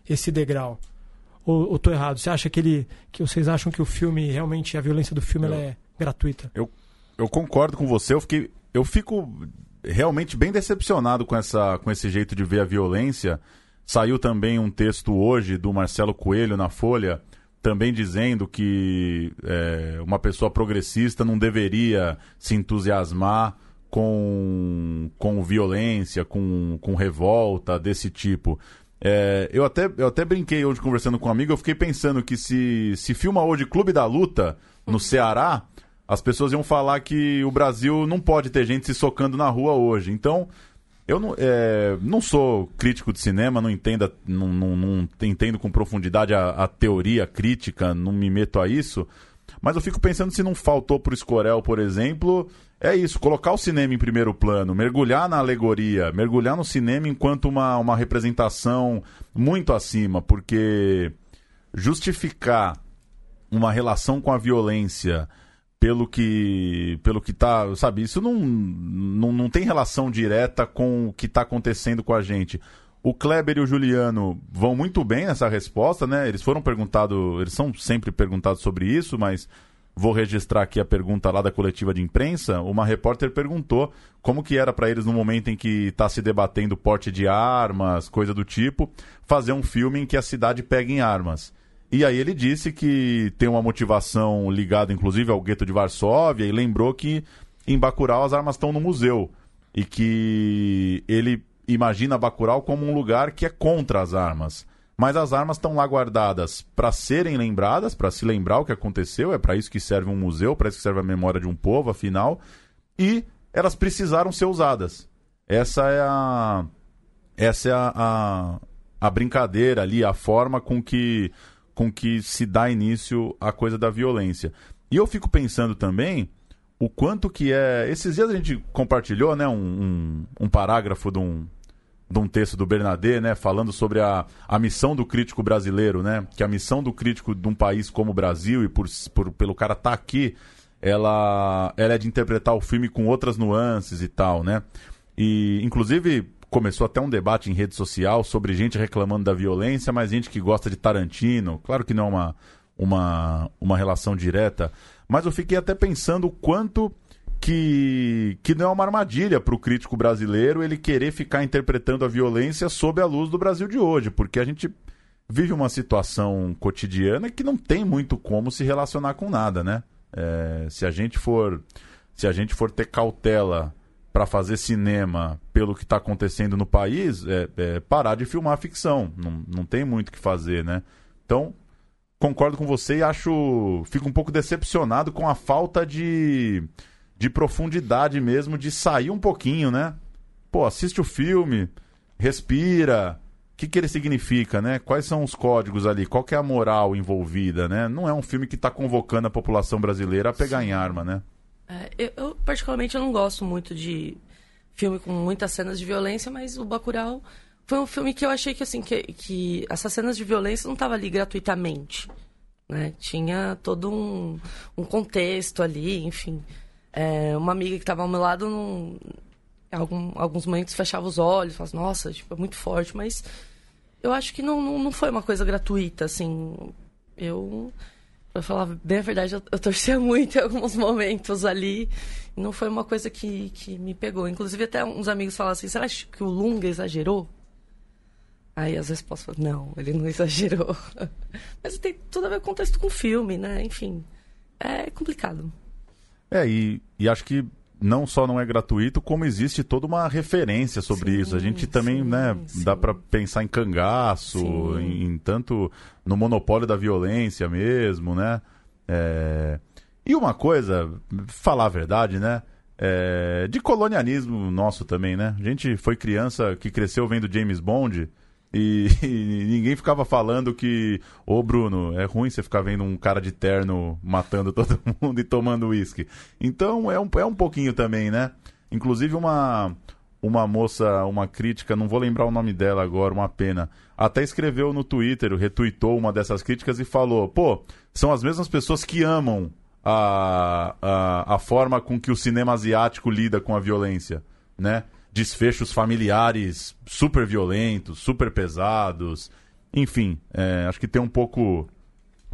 esse degrau. Ou, ou tô errado? Você acha que ele. que vocês acham que o filme, realmente, a violência do filme eu, é gratuita? Eu, eu concordo com você, eu fiquei. Eu fico realmente bem decepcionado com, essa, com esse jeito de ver a violência. Saiu também um texto hoje do Marcelo Coelho na Folha, também dizendo que é, uma pessoa progressista não deveria se entusiasmar com, com violência, com, com revolta desse tipo. É, eu, até, eu até brinquei hoje conversando com um amigo, eu fiquei pensando que se, se filma hoje Clube da Luta no Ceará, as pessoas iam falar que o Brasil não pode ter gente se socando na rua hoje. Então, eu não, é, não sou crítico de cinema, não, entenda, não, não, não entendo com profundidade a, a, teoria crítica, não me meto a isso, mas eu fico pensando se não faltou para o Escorel, por exemplo, é isso, colocar o cinema em primeiro plano, mergulhar na alegoria, mergulhar no cinema enquanto uma, uma representação muito acima, porque justificar uma relação com a violência pelo que pelo que tá, sabe, isso não, não, não tem relação direta com o que está acontecendo com a gente. O Kleber e o Juliano vão muito bem nessa resposta, né? Eles foram perguntados, eles são sempre perguntados sobre isso, mas vou registrar aqui a pergunta lá da coletiva de imprensa. Uma repórter perguntou como que era para eles no momento em que está se debatendo porte de armas, coisa do tipo, fazer um filme em que a cidade pegue em armas. E aí ele disse que tem uma motivação ligada, inclusive, ao gueto de Varsóvia e lembrou que em Bacurau as armas estão no museu e que ele imagina Bacurau como um lugar que é contra as armas. Mas as armas estão lá guardadas para serem lembradas, para se lembrar o que aconteceu, é para isso que serve um museu, para isso que serve a memória de um povo, afinal, e elas precisaram ser usadas. Essa é a essa é a, a, a brincadeira ali, a forma com que com que se dá início à coisa da violência. E eu fico pensando também o quanto que é. Esses dias a gente compartilhou né, um, um, um parágrafo de um, de um texto do Bernadette, né, falando sobre a, a missão do crítico brasileiro, né, que a missão do crítico de um país como o Brasil e por, por pelo cara estar tá aqui, ela, ela é de interpretar o filme com outras nuances e tal, né? E inclusive começou até um debate em rede social sobre gente reclamando da violência, mas gente que gosta de Tarantino. Claro que não é uma, uma, uma relação direta, mas eu fiquei até pensando o quanto que, que não é uma armadilha para o crítico brasileiro ele querer ficar interpretando a violência sob a luz do Brasil de hoje, porque a gente vive uma situação cotidiana que não tem muito como se relacionar com nada, né? É, se a gente for se a gente for ter cautela para fazer cinema pelo que está acontecendo no país, é, é, parar de filmar ficção. Não, não tem muito o que fazer, né? Então, concordo com você e acho. Fico um pouco decepcionado com a falta de, de profundidade mesmo, de sair um pouquinho, né? Pô, assiste o filme, respira. O que, que ele significa, né? Quais são os códigos ali? Qual que é a moral envolvida, né? Não é um filme que está convocando a população brasileira a pegar Sim. em arma, né? É, eu, eu, particularmente, eu não gosto muito de filme com muitas cenas de violência, mas o Bacurau foi um filme que eu achei que, assim, que, que essas cenas de violência não estavam ali gratuitamente, né? Tinha todo um, um contexto ali, enfim. É, uma amiga que estava ao meu lado, não, algum, alguns momentos fechava os olhos, falava, nossa, tipo, é muito forte, mas eu acho que não, não, não foi uma coisa gratuita, assim. Eu Pra falar bem a verdade, eu, eu torcia muito em alguns momentos ali. Não foi uma coisa que, que me pegou. Inclusive, até uns amigos falaram assim: será que o Lunga exagerou? Aí as respostas foram: não, ele não exagerou. Mas tem tudo a ver com o contexto com o filme, né? Enfim, é complicado. É, e, e acho que não só não é gratuito, como existe toda uma referência sobre sim, isso. A gente também, sim, né, sim. dá para pensar em cangaço, em, em, tanto no monopólio da violência mesmo, né? É... E uma coisa, falar a verdade, né? É... De colonialismo nosso também, né? A gente foi criança que cresceu vendo James Bond e, e, ninguém ficava falando que, ô Bruno, é ruim você ficar vendo um cara de terno matando todo mundo e tomando uísque. Então é um, é um pouquinho também, né? Inclusive uma, uma moça, uma crítica, não vou lembrar o nome dela agora, uma pena, até escreveu no Twitter, retweetou uma dessas críticas e falou: pô, são as mesmas pessoas que amam a, a, a forma com que o cinema asiático lida com a violência, né? Desfechos familiares super violentos, super pesados. Enfim, é, acho que tem um pouco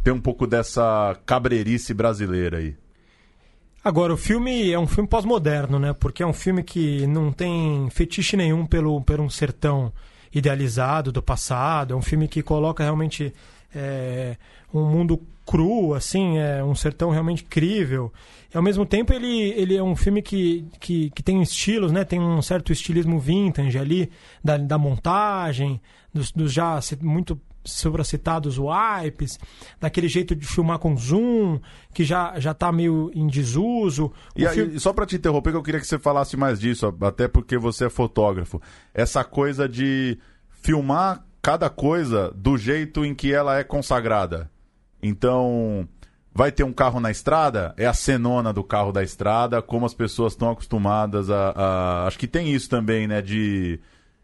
tem um pouco dessa cabreirice brasileira aí. Agora, o filme é um filme pós-moderno, né? Porque é um filme que não tem fetiche nenhum pelo, pelo um sertão idealizado do passado. É um filme que coloca realmente é, um mundo cru, assim, é um sertão realmente crível. E ao mesmo tempo ele, ele é um filme que, que, que tem estilos, né? Tem um certo estilismo vintage ali, da, da montagem, dos, dos já muito sobracitados wipes, daquele jeito de filmar com zoom, que já, já tá meio em desuso. E aí, só para te interromper, que eu queria que você falasse mais disso, até porque você é fotógrafo. Essa coisa de filmar cada coisa do jeito em que ela é consagrada. Então, vai ter um carro na estrada, é a cenona do carro da estrada, como as pessoas estão acostumadas a, a, Acho que tem isso também, né? De,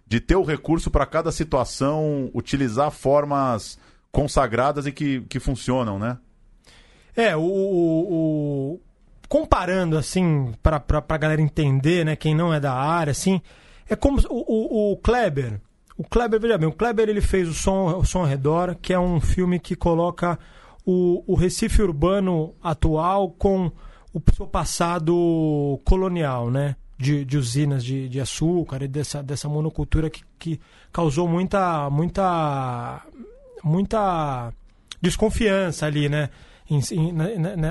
de ter o recurso para cada situação, utilizar formas consagradas e que, que funcionam, né? É, o, o comparando assim para a galera entender, né, quem não é da área, assim, é como o, o, o Kleber, o Kleber veja bem, o Kleber ele fez o som, o som ao redor, que é um filme que coloca o, o Recife urbano atual com o seu passado colonial, né? De, de usinas de, de açúcar e dessa, dessa monocultura que, que causou muita, muita, muita desconfiança ali, né? Em, em,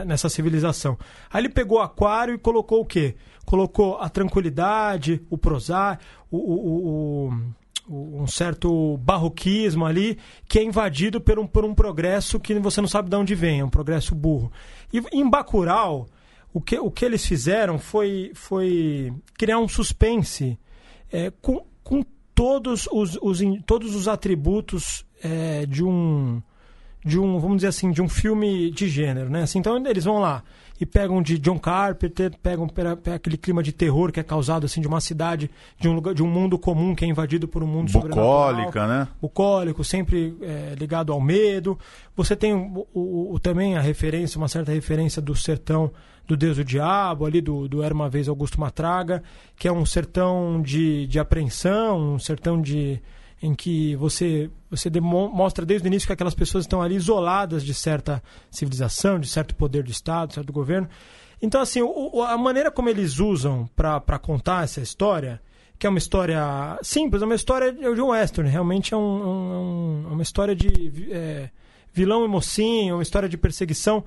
nessa civilização. Aí ele pegou o aquário e colocou o quê? Colocou a tranquilidade, o prosar, o, o, o, um certo barroquismo ali, que é invadido por um, por um progresso que você não sabe de onde vem, é um progresso burro. E em Bacurau, o que, o que eles fizeram foi, foi criar um suspense é, com, com todos os, os, todos os atributos é, de um de um, vamos dizer assim, de um filme de gênero, né? Assim, então eles vão lá e pegam de John Carpenter, pegam, aquele clima de terror que é causado assim de uma cidade, de um lugar, de um mundo comum que é invadido por um mundo bucólica, né? Bucólico, sempre é, ligado ao medo. Você tem o, o, o, também a referência, uma certa referência do sertão do Deus do Diabo, ali do, do Era Uma Vez Augusto Matraga, que é um sertão de, de apreensão, um sertão de em que você você mostra desde o início que aquelas pessoas estão ali isoladas de certa civilização, de certo poder do Estado, certo governo. Então, assim, o, a maneira como eles usam para contar essa história, que é uma história simples, é uma história de um western, realmente é, um, um, é uma história de é, vilão e mocinho, uma história de perseguição.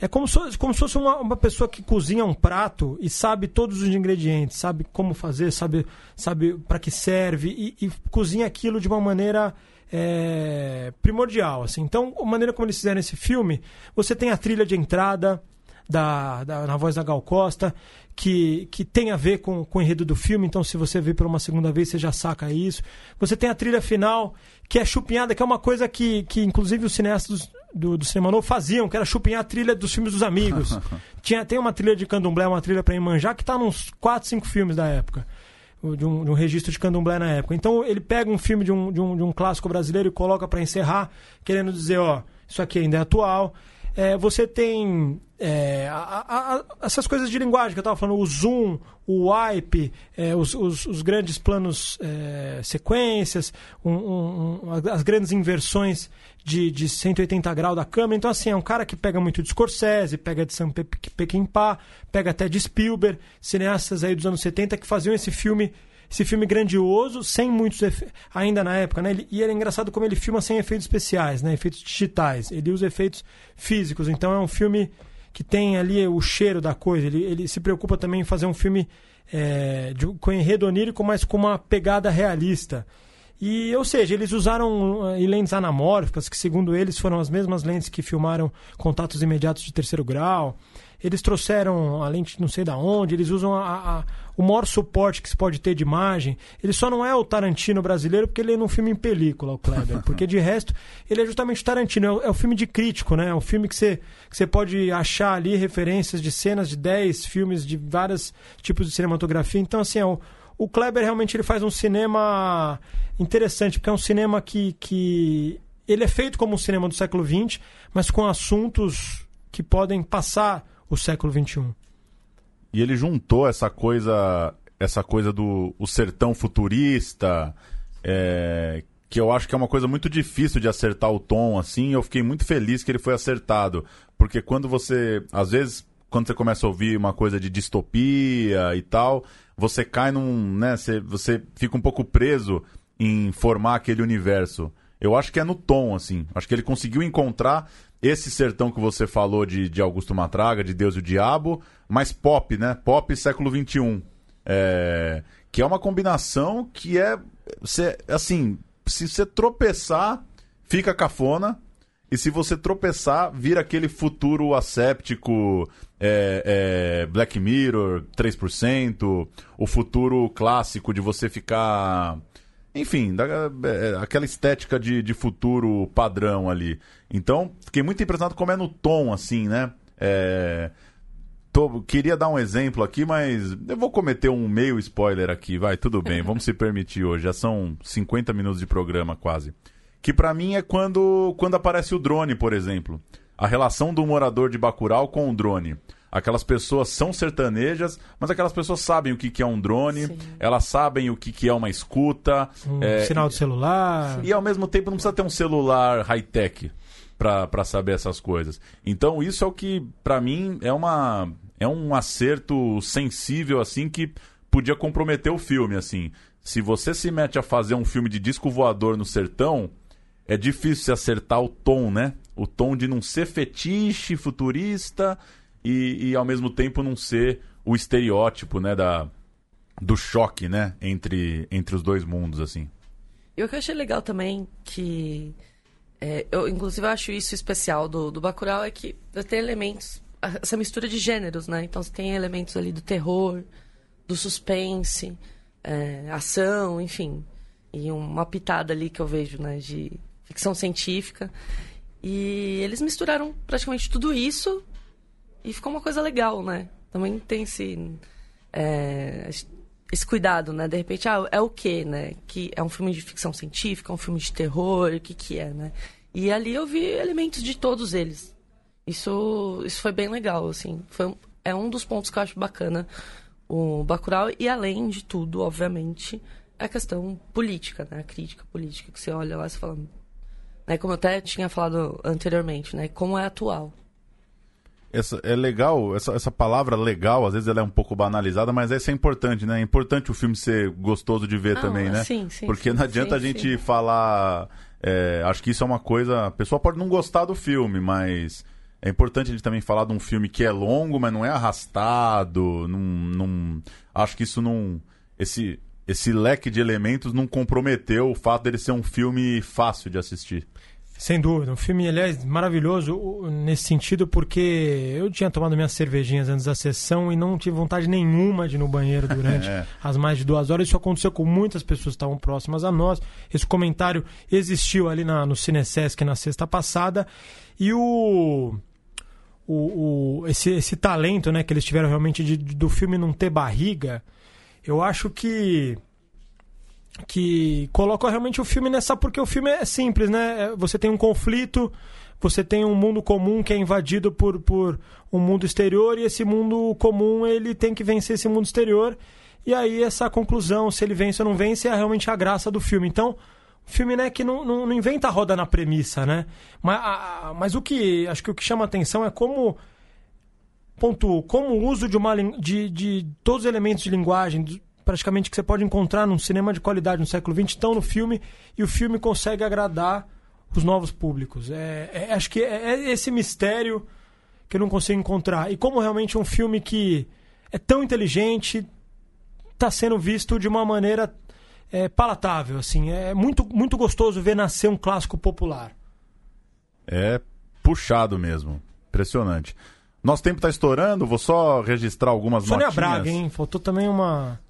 É como se, como se fosse uma, uma pessoa que cozinha um prato e sabe todos os ingredientes, sabe como fazer, sabe, sabe para que serve e, e, cozinha aquilo de uma maneira é, primordial. Assim. Então, a maneira como eles fizeram esse filme, você tem a trilha de entrada da, da na voz da Gal Costa, que, que tem a ver com, com o enredo do filme, então se você vê por uma segunda vez, você já saca isso. Você tem a trilha final, que é chupinhada, que é uma coisa que, que inclusive os cineastas do, do cinema novo faziam, que era chupinhar a trilha dos filmes dos amigos. Tinha, tem uma trilha de candomblé, uma trilha para Imanjá, que está nos 4, 5 filmes da época. De um, de um, registro de candomblé na época. Então ele pega um filme de um, de um, de um clássico brasileiro e coloca para encerrar, querendo dizer, ó, isso aqui ainda é atual. É, você tem é, a, a, essas coisas de linguagem que eu estava falando, o zoom, o wipe, é, os, os, os, grandes planos é, sequências, um, um, um, as grandes inversões de, de 180 graus da câmera. Então, assim, é um cara que pega muito de Scorsese, pega de Sam Peckinpah, pega até de Spielberg, cineastas aí dos anos 70 que faziam esse filme esse filme grandioso, sem muitos ainda na época, né? e é engraçado como ele filma sem efeitos especiais, né? Efeitos digitais. Ele usa efeitos físicos. Então é um filme que tem ali o cheiro da coisa. Ele, ele se preocupa também em fazer um filme é, de, com enredo onírico, mas com uma pegada realista. E, ou seja, eles usaram uh, lentes anamórficas, que segundo eles foram as mesmas lentes que filmaram contatos imediatos de terceiro grau. Eles trouxeram a lente não sei da onde, eles usam a, a, o maior suporte que se pode ter de imagem. Ele só não é o Tarantino brasileiro porque ele é um filme em película, o Kleber. Porque de resto, ele é justamente o Tarantino. É o, é o filme de crítico, né? É um filme que você, que você pode achar ali referências de cenas de 10 filmes de vários tipos de cinematografia. Então, assim, é o, o Kleber realmente ele faz um cinema interessante, porque é um cinema que, que ele é feito como um cinema do século XX, mas com assuntos que podem passar o século XXI. E ele juntou essa coisa, essa coisa do o sertão futurista, é, que eu acho que é uma coisa muito difícil de acertar o tom, assim. Eu fiquei muito feliz que ele foi acertado, porque quando você, às vezes, quando você começa a ouvir uma coisa de distopia e tal, você cai num, né, você, você fica um pouco preso em formar aquele universo. Eu acho que é no tom, assim. Acho que ele conseguiu encontrar esse sertão que você falou de, de Augusto Matraga, de Deus e o Diabo, mas pop, né? Pop século XXI. É... Que é uma combinação que é. Cê, assim, se você tropeçar, fica cafona. E se você tropeçar, vira aquele futuro asséptico, é, é, Black Mirror, 3%, o futuro clássico de você ficar enfim, da, é, aquela estética de, de futuro padrão ali. Então, fiquei muito impressionado como é no tom, assim, né? É, tô, queria dar um exemplo aqui, mas eu vou cometer um meio spoiler aqui, vai, tudo bem, vamos se permitir hoje. Já são 50 minutos de programa quase. Que para mim é quando, quando aparece o drone, por exemplo. A relação do morador de Bacurau com o drone. Aquelas pessoas são sertanejas, mas aquelas pessoas sabem o que, que é um drone, Sim. elas sabem o que, que é uma escuta. Um é, sinal de celular. E ao mesmo tempo não precisa ter um celular high-tech. para saber essas coisas. Então isso é o que para mim é uma é um acerto sensível assim que podia comprometer o filme assim. Se você se mete a fazer um filme de disco voador no sertão, é difícil se acertar o tom, né? O tom de não ser fetiche, futurista e, e ao mesmo tempo não ser o estereótipo, né, da, do choque, né, entre, entre os dois mundos, assim. E o que eu achei legal também, que é, eu inclusive eu acho isso especial do, do Bacurau, é que tem elementos, essa mistura de gêneros, né? Então você tem elementos ali do terror, do suspense, é, ação, enfim. E uma pitada ali que eu vejo, né, de ficção científica. E eles misturaram praticamente tudo isso e ficou uma coisa legal, né? Também tem esse... É, esse cuidado, né? De repente, ah, é o quê, né? Que é um filme de ficção científica, é um filme de terror, o que que é, né? E ali eu vi elementos de todos eles. Isso, isso foi bem legal, assim. Foi, é um dos pontos que eu acho bacana o Bacurau. E além de tudo, obviamente, a questão política, né? A crítica política, que você olha lá e fala... Né? Como eu até tinha falado anteriormente, né? Como é atual essa, é legal, essa, essa palavra legal, às vezes ela é um pouco banalizada, mas essa é importante, né? É importante o filme ser gostoso de ver ah, também, né? Sim, sim. Porque sim, não adianta sim, a gente sim. falar. É, acho que isso é uma coisa. A pessoa pode não gostar do filme, mas é importante a gente também falar de um filme que é longo, mas não é arrastado. Não, não, acho que isso não. Esse, esse leque de elementos não comprometeu o fato dele ser um filme fácil de assistir. Sem dúvida. Um filme, aliás, maravilhoso nesse sentido, porque eu tinha tomado minhas cervejinhas antes da sessão e não tive vontade nenhuma de ir no banheiro durante é. as mais de duas horas. Isso aconteceu com muitas pessoas que estavam próximas a nós. Esse comentário existiu ali na, no Cinesesc na sexta passada. E o. o, o esse, esse talento né, que eles tiveram realmente de, de, do filme não ter barriga, eu acho que que coloca realmente o filme nessa porque o filme é simples, né? É, você tem um conflito, você tem um mundo comum que é invadido por, por um mundo exterior e esse mundo comum ele tem que vencer esse mundo exterior e aí essa conclusão se ele vence ou não vence é realmente a graça do filme. Então filme né que não, não, não inventa roda na premissa, né? Mas, a, mas o que acho que o que chama atenção é como ponto como o uso de uma de, de todos os elementos de linguagem praticamente que você pode encontrar num cinema de qualidade no século XX estão no filme e o filme consegue agradar os novos públicos. É, é, acho que é, é, esse mistério que eu não consigo encontrar. E como realmente um filme que é tão inteligente está sendo visto de uma maneira é, palatável. assim É muito, muito gostoso ver nascer um clássico popular. É puxado mesmo. Impressionante. Nosso tempo está estourando, vou só registrar algumas Sônia notinhas. Braga, hein? Faltou também uma...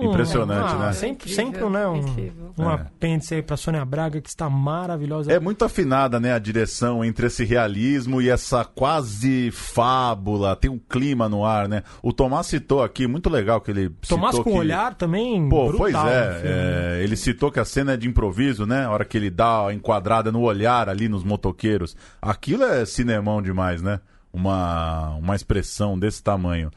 Impressionante, ah, né? Sempre, Incrível, sempre né, um, incrível. um É. apêndice aí pra Sônia Braga, que está maravilhosa. É muito afinada, né, a direção entre esse realismo e essa quase fábula. Tem um clima no ar, né? O Tomás citou aqui, muito legal que ele Tomás citou com que... olhar também Pô, brutal pois é, né? é, ele citou que a cena é de improviso, né? A hora que ele dá a enquadrada no olhar ali nos motoqueiros. Aquilo é cinemão demais, né? Uma, uma expressão desse tamanho.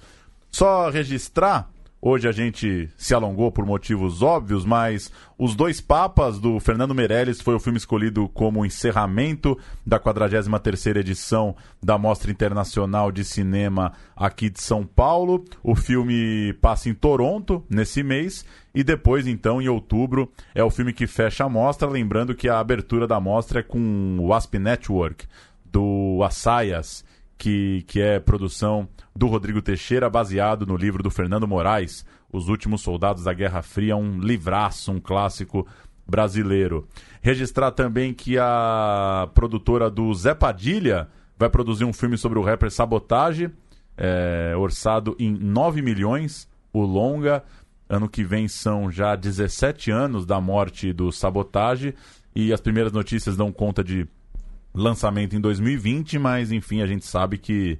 Só registrar, hoje a gente se alongou por motivos óbvios, mas Os Dois Papas, do Fernando Meirelles, foi o filme escolhido como encerramento da 43ª edição da Mostra Internacional de Cinema aqui de São Paulo. O filme passa em Toronto nesse mês e depois, então, em outubro, é o filme que fecha a mostra, lembrando que a abertura da mostra é com o Asp Network, do Assayas, que, que é produção do Rodrigo Teixeira, baseado no livro do Fernando Moraes, Os Últimos Soldados da Guerra Fria, um livraço, um clássico brasileiro. Registrar também que a produtora do Zé Padilha vai produzir um filme sobre o rapper Sabotage, é, orçado em 9 milhões, o longa. Ano que vem são já 17 anos da morte do Sabotage e as primeiras notícias dão conta de lançamento em 2020, mas enfim, a gente sabe que,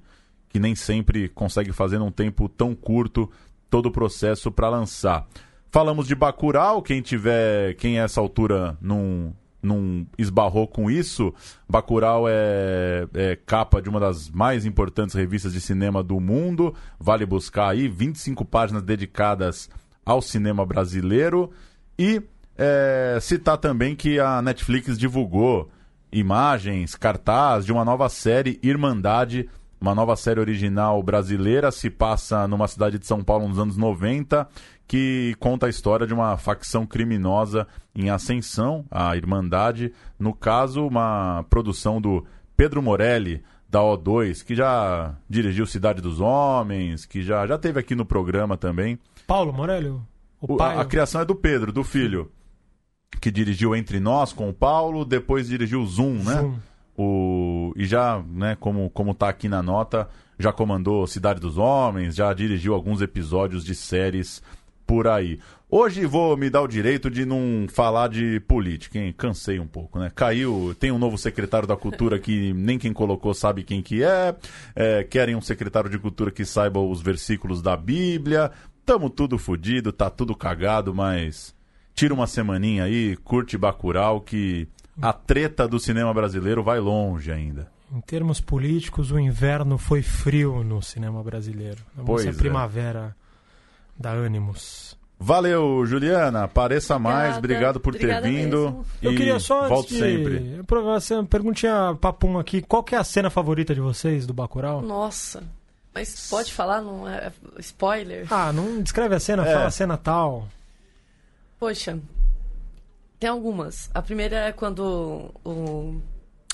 que nem sempre consegue fazer num tempo tão curto todo o processo para lançar. Falamos de Bacurau, quem tiver, quem a essa altura não, não esbarrou com isso, Bacurau é, é capa de uma das mais importantes revistas de cinema do mundo, vale buscar aí 25 páginas dedicadas ao cinema brasileiro e é, citar também que a Netflix divulgou imagens, cartaz de uma nova série, Irmandade, uma nova série original brasileira, se passa numa cidade de São Paulo nos anos 90, que conta a história de uma facção criminosa em ascensão, a Irmandade, no caso, uma produção do Pedro Morelli, da O2, que já dirigiu Cidade dos Homens, que já, já teve aqui no programa também. Paulo Morelli? O O- pai? a, a criação é do Pedro, do filho, que dirigiu Entre Nós com o Paulo, depois dirigiu Zoom, né? Zoom. O, e já, né, como, como tá aqui na nota, já comandou Cidade dos Homens, já dirigiu alguns episódios de séries por aí. Hoje vou me dar o direito de não falar de política, hein? Cansei um pouco, né? Caiu, tem um novo secretário da cultura que nem quem colocou sabe quem que é, é, querem um secretário de cultura que saiba os versículos da Bíblia, tamo tudo fudido, tá tudo cagado, mas tira uma semaninha aí, curte Bacurau que a treta do cinema brasileiro vai longe ainda. Em termos políticos, o inverno foi frio no cinema brasileiro. Pois ser é. primavera da ânimos. Valeu, Juliana. Apareça mais. Obrigada. Obrigado por ter Obrigada vindo. mesmo. Eu E queria só Volto de... sempre. Essa uma perguntinha papum aqui. Qual que é a cena favorita de vocês do Bacurau? Nossa. Mas pode falar, não é spoiler? Ah, não descreve a cena, É. fala a cena tal. Poxa, tem algumas. A primeira é quando o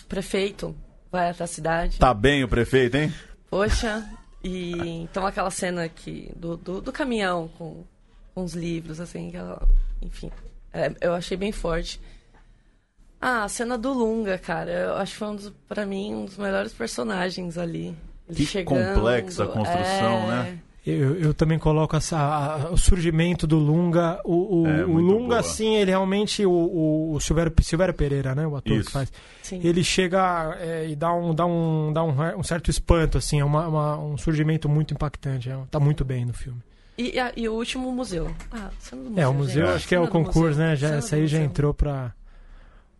prefeito vai até a cidade. Tá bem o prefeito, hein? Poxa, e então aquela cena aqui do, do, do caminhão com, com os livros, assim, aquela- enfim, é, eu achei bem forte. Ah, a cena do Lunga, cara, eu acho que foi um dos, pra mim um dos melhores personagens ali. Ele Que chegando, complexa a construção, é, né? Eu, eu também coloco essa, a- o surgimento do Lunga. O, o, É, o Lunga, boa. assim, ele realmente. O, o, o Silvério, Silvério Pereira, né? O ator Isso. que faz. Sim. Ele chega é, e dá um, dá um, dá um, um certo espanto, assim. É uma, uma- um surgimento muito impactante. É, tá muito bem no filme. E, a- e o último museu. Ah, cena do museu. É, o museu, gente. acho que é o concurso, museu. né? Já, essa aí já museu. entrou pra,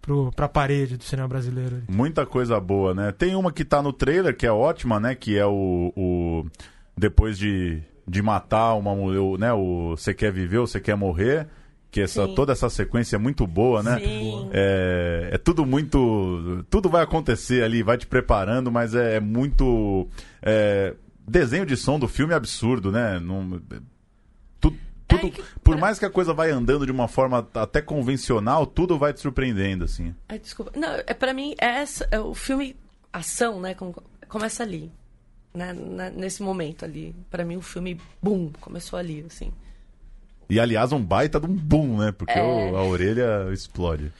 pro, pra parede do cinema brasileiro. Muita coisa boa, né? Tem uma que tá no trailer, que é ótima, né? Que é o. o- depois de, de matar uma mulher, o- né? O Você Quer Viver ou Você Quer Morrer. Que essa, Sim. toda essa sequência é muito boa, né? Sim. É, é tudo muito. Tudo vai acontecer ali, vai te preparando, mas é, é muito. é, desenho de som do filme é absurdo, né? Não, tu- tudo, É, que- por mais que a coisa vai andando de uma forma até convencional, tudo vai te surpreendendo, assim. Desculpa. Não, é para mim é essa, é o filme ação, né? com- começa ali, né? na- nesse momento ali. Pra mim o filme boom começou ali, assim. E aliás, um baita de um boom, né? Porque É. o- a orelha explode.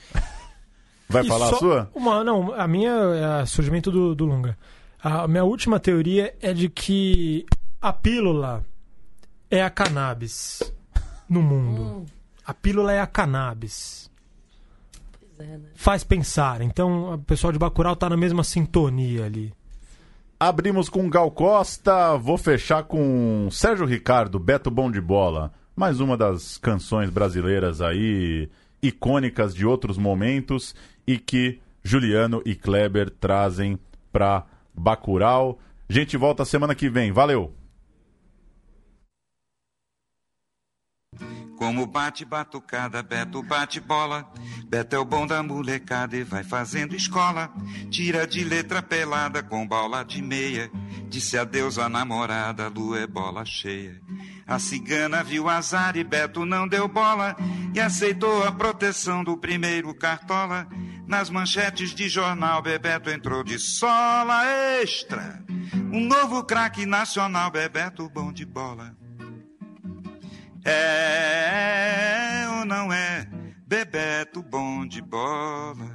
Vai E falar a sua? Uma, não, a minha é o surgimento do, do Lunga. A minha última teoria é de que a pílula é a cannabis no mundo. Hum, A pílula é a cannabis. pois é, né? Faz pensar. Então, o pessoal de Bacurau tá na mesma sintonia ali. Abrimos com Gal Costa, vou fechar com Sérgio Ricardo, Beto Bom de Bola. Mais uma das canções brasileiras aí, icônicas de outros momentos e que Juliano e Kleber trazem pra Bacurau. Gente, volta semana que vem. Valeu! Como bate batucada, Beto bate bola. Beto é o bom da molecada e vai fazendo escola. Tira de letra pelada com bola de meia. Disse adeus à namorada, lua é bola cheia. A cigana viu azar e Beto não deu bola. E aceitou a proteção do primeiro cartola. Nas manchetes de jornal, Bebeto entrou de sola extra. Um novo craque nacional, Bebeto bom de bola. É ou não é Bebeto bom de bola?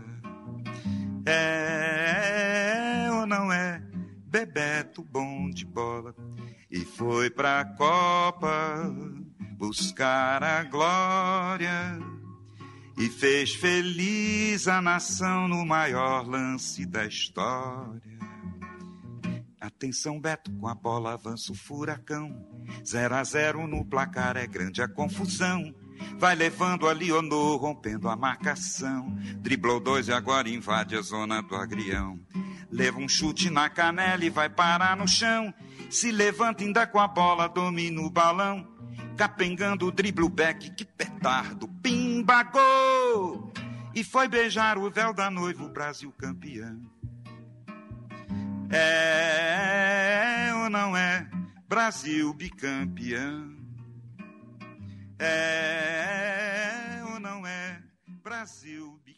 É ou não é Bebeto bom de bola? E foi pra Copa buscar a glória e fez feliz a nação no maior lance da história. Atenção, Beto, com a bola avança o furacão. 0 a 0 no placar é grande a confusão. Vai levando a Leonor, rompendo a marcação. Driblou dois e agora invade a zona do agrião. Leva um chute na canela e vai parar no chão. Se levanta ainda com a bola, domina o balão. Capengando o driblo back, que petardo, pimba, gol! e foi beijar o véu da noiva, o Brasil campeão. É ou não é Brasil bicampeão? É ou não é Brasil bicampeão?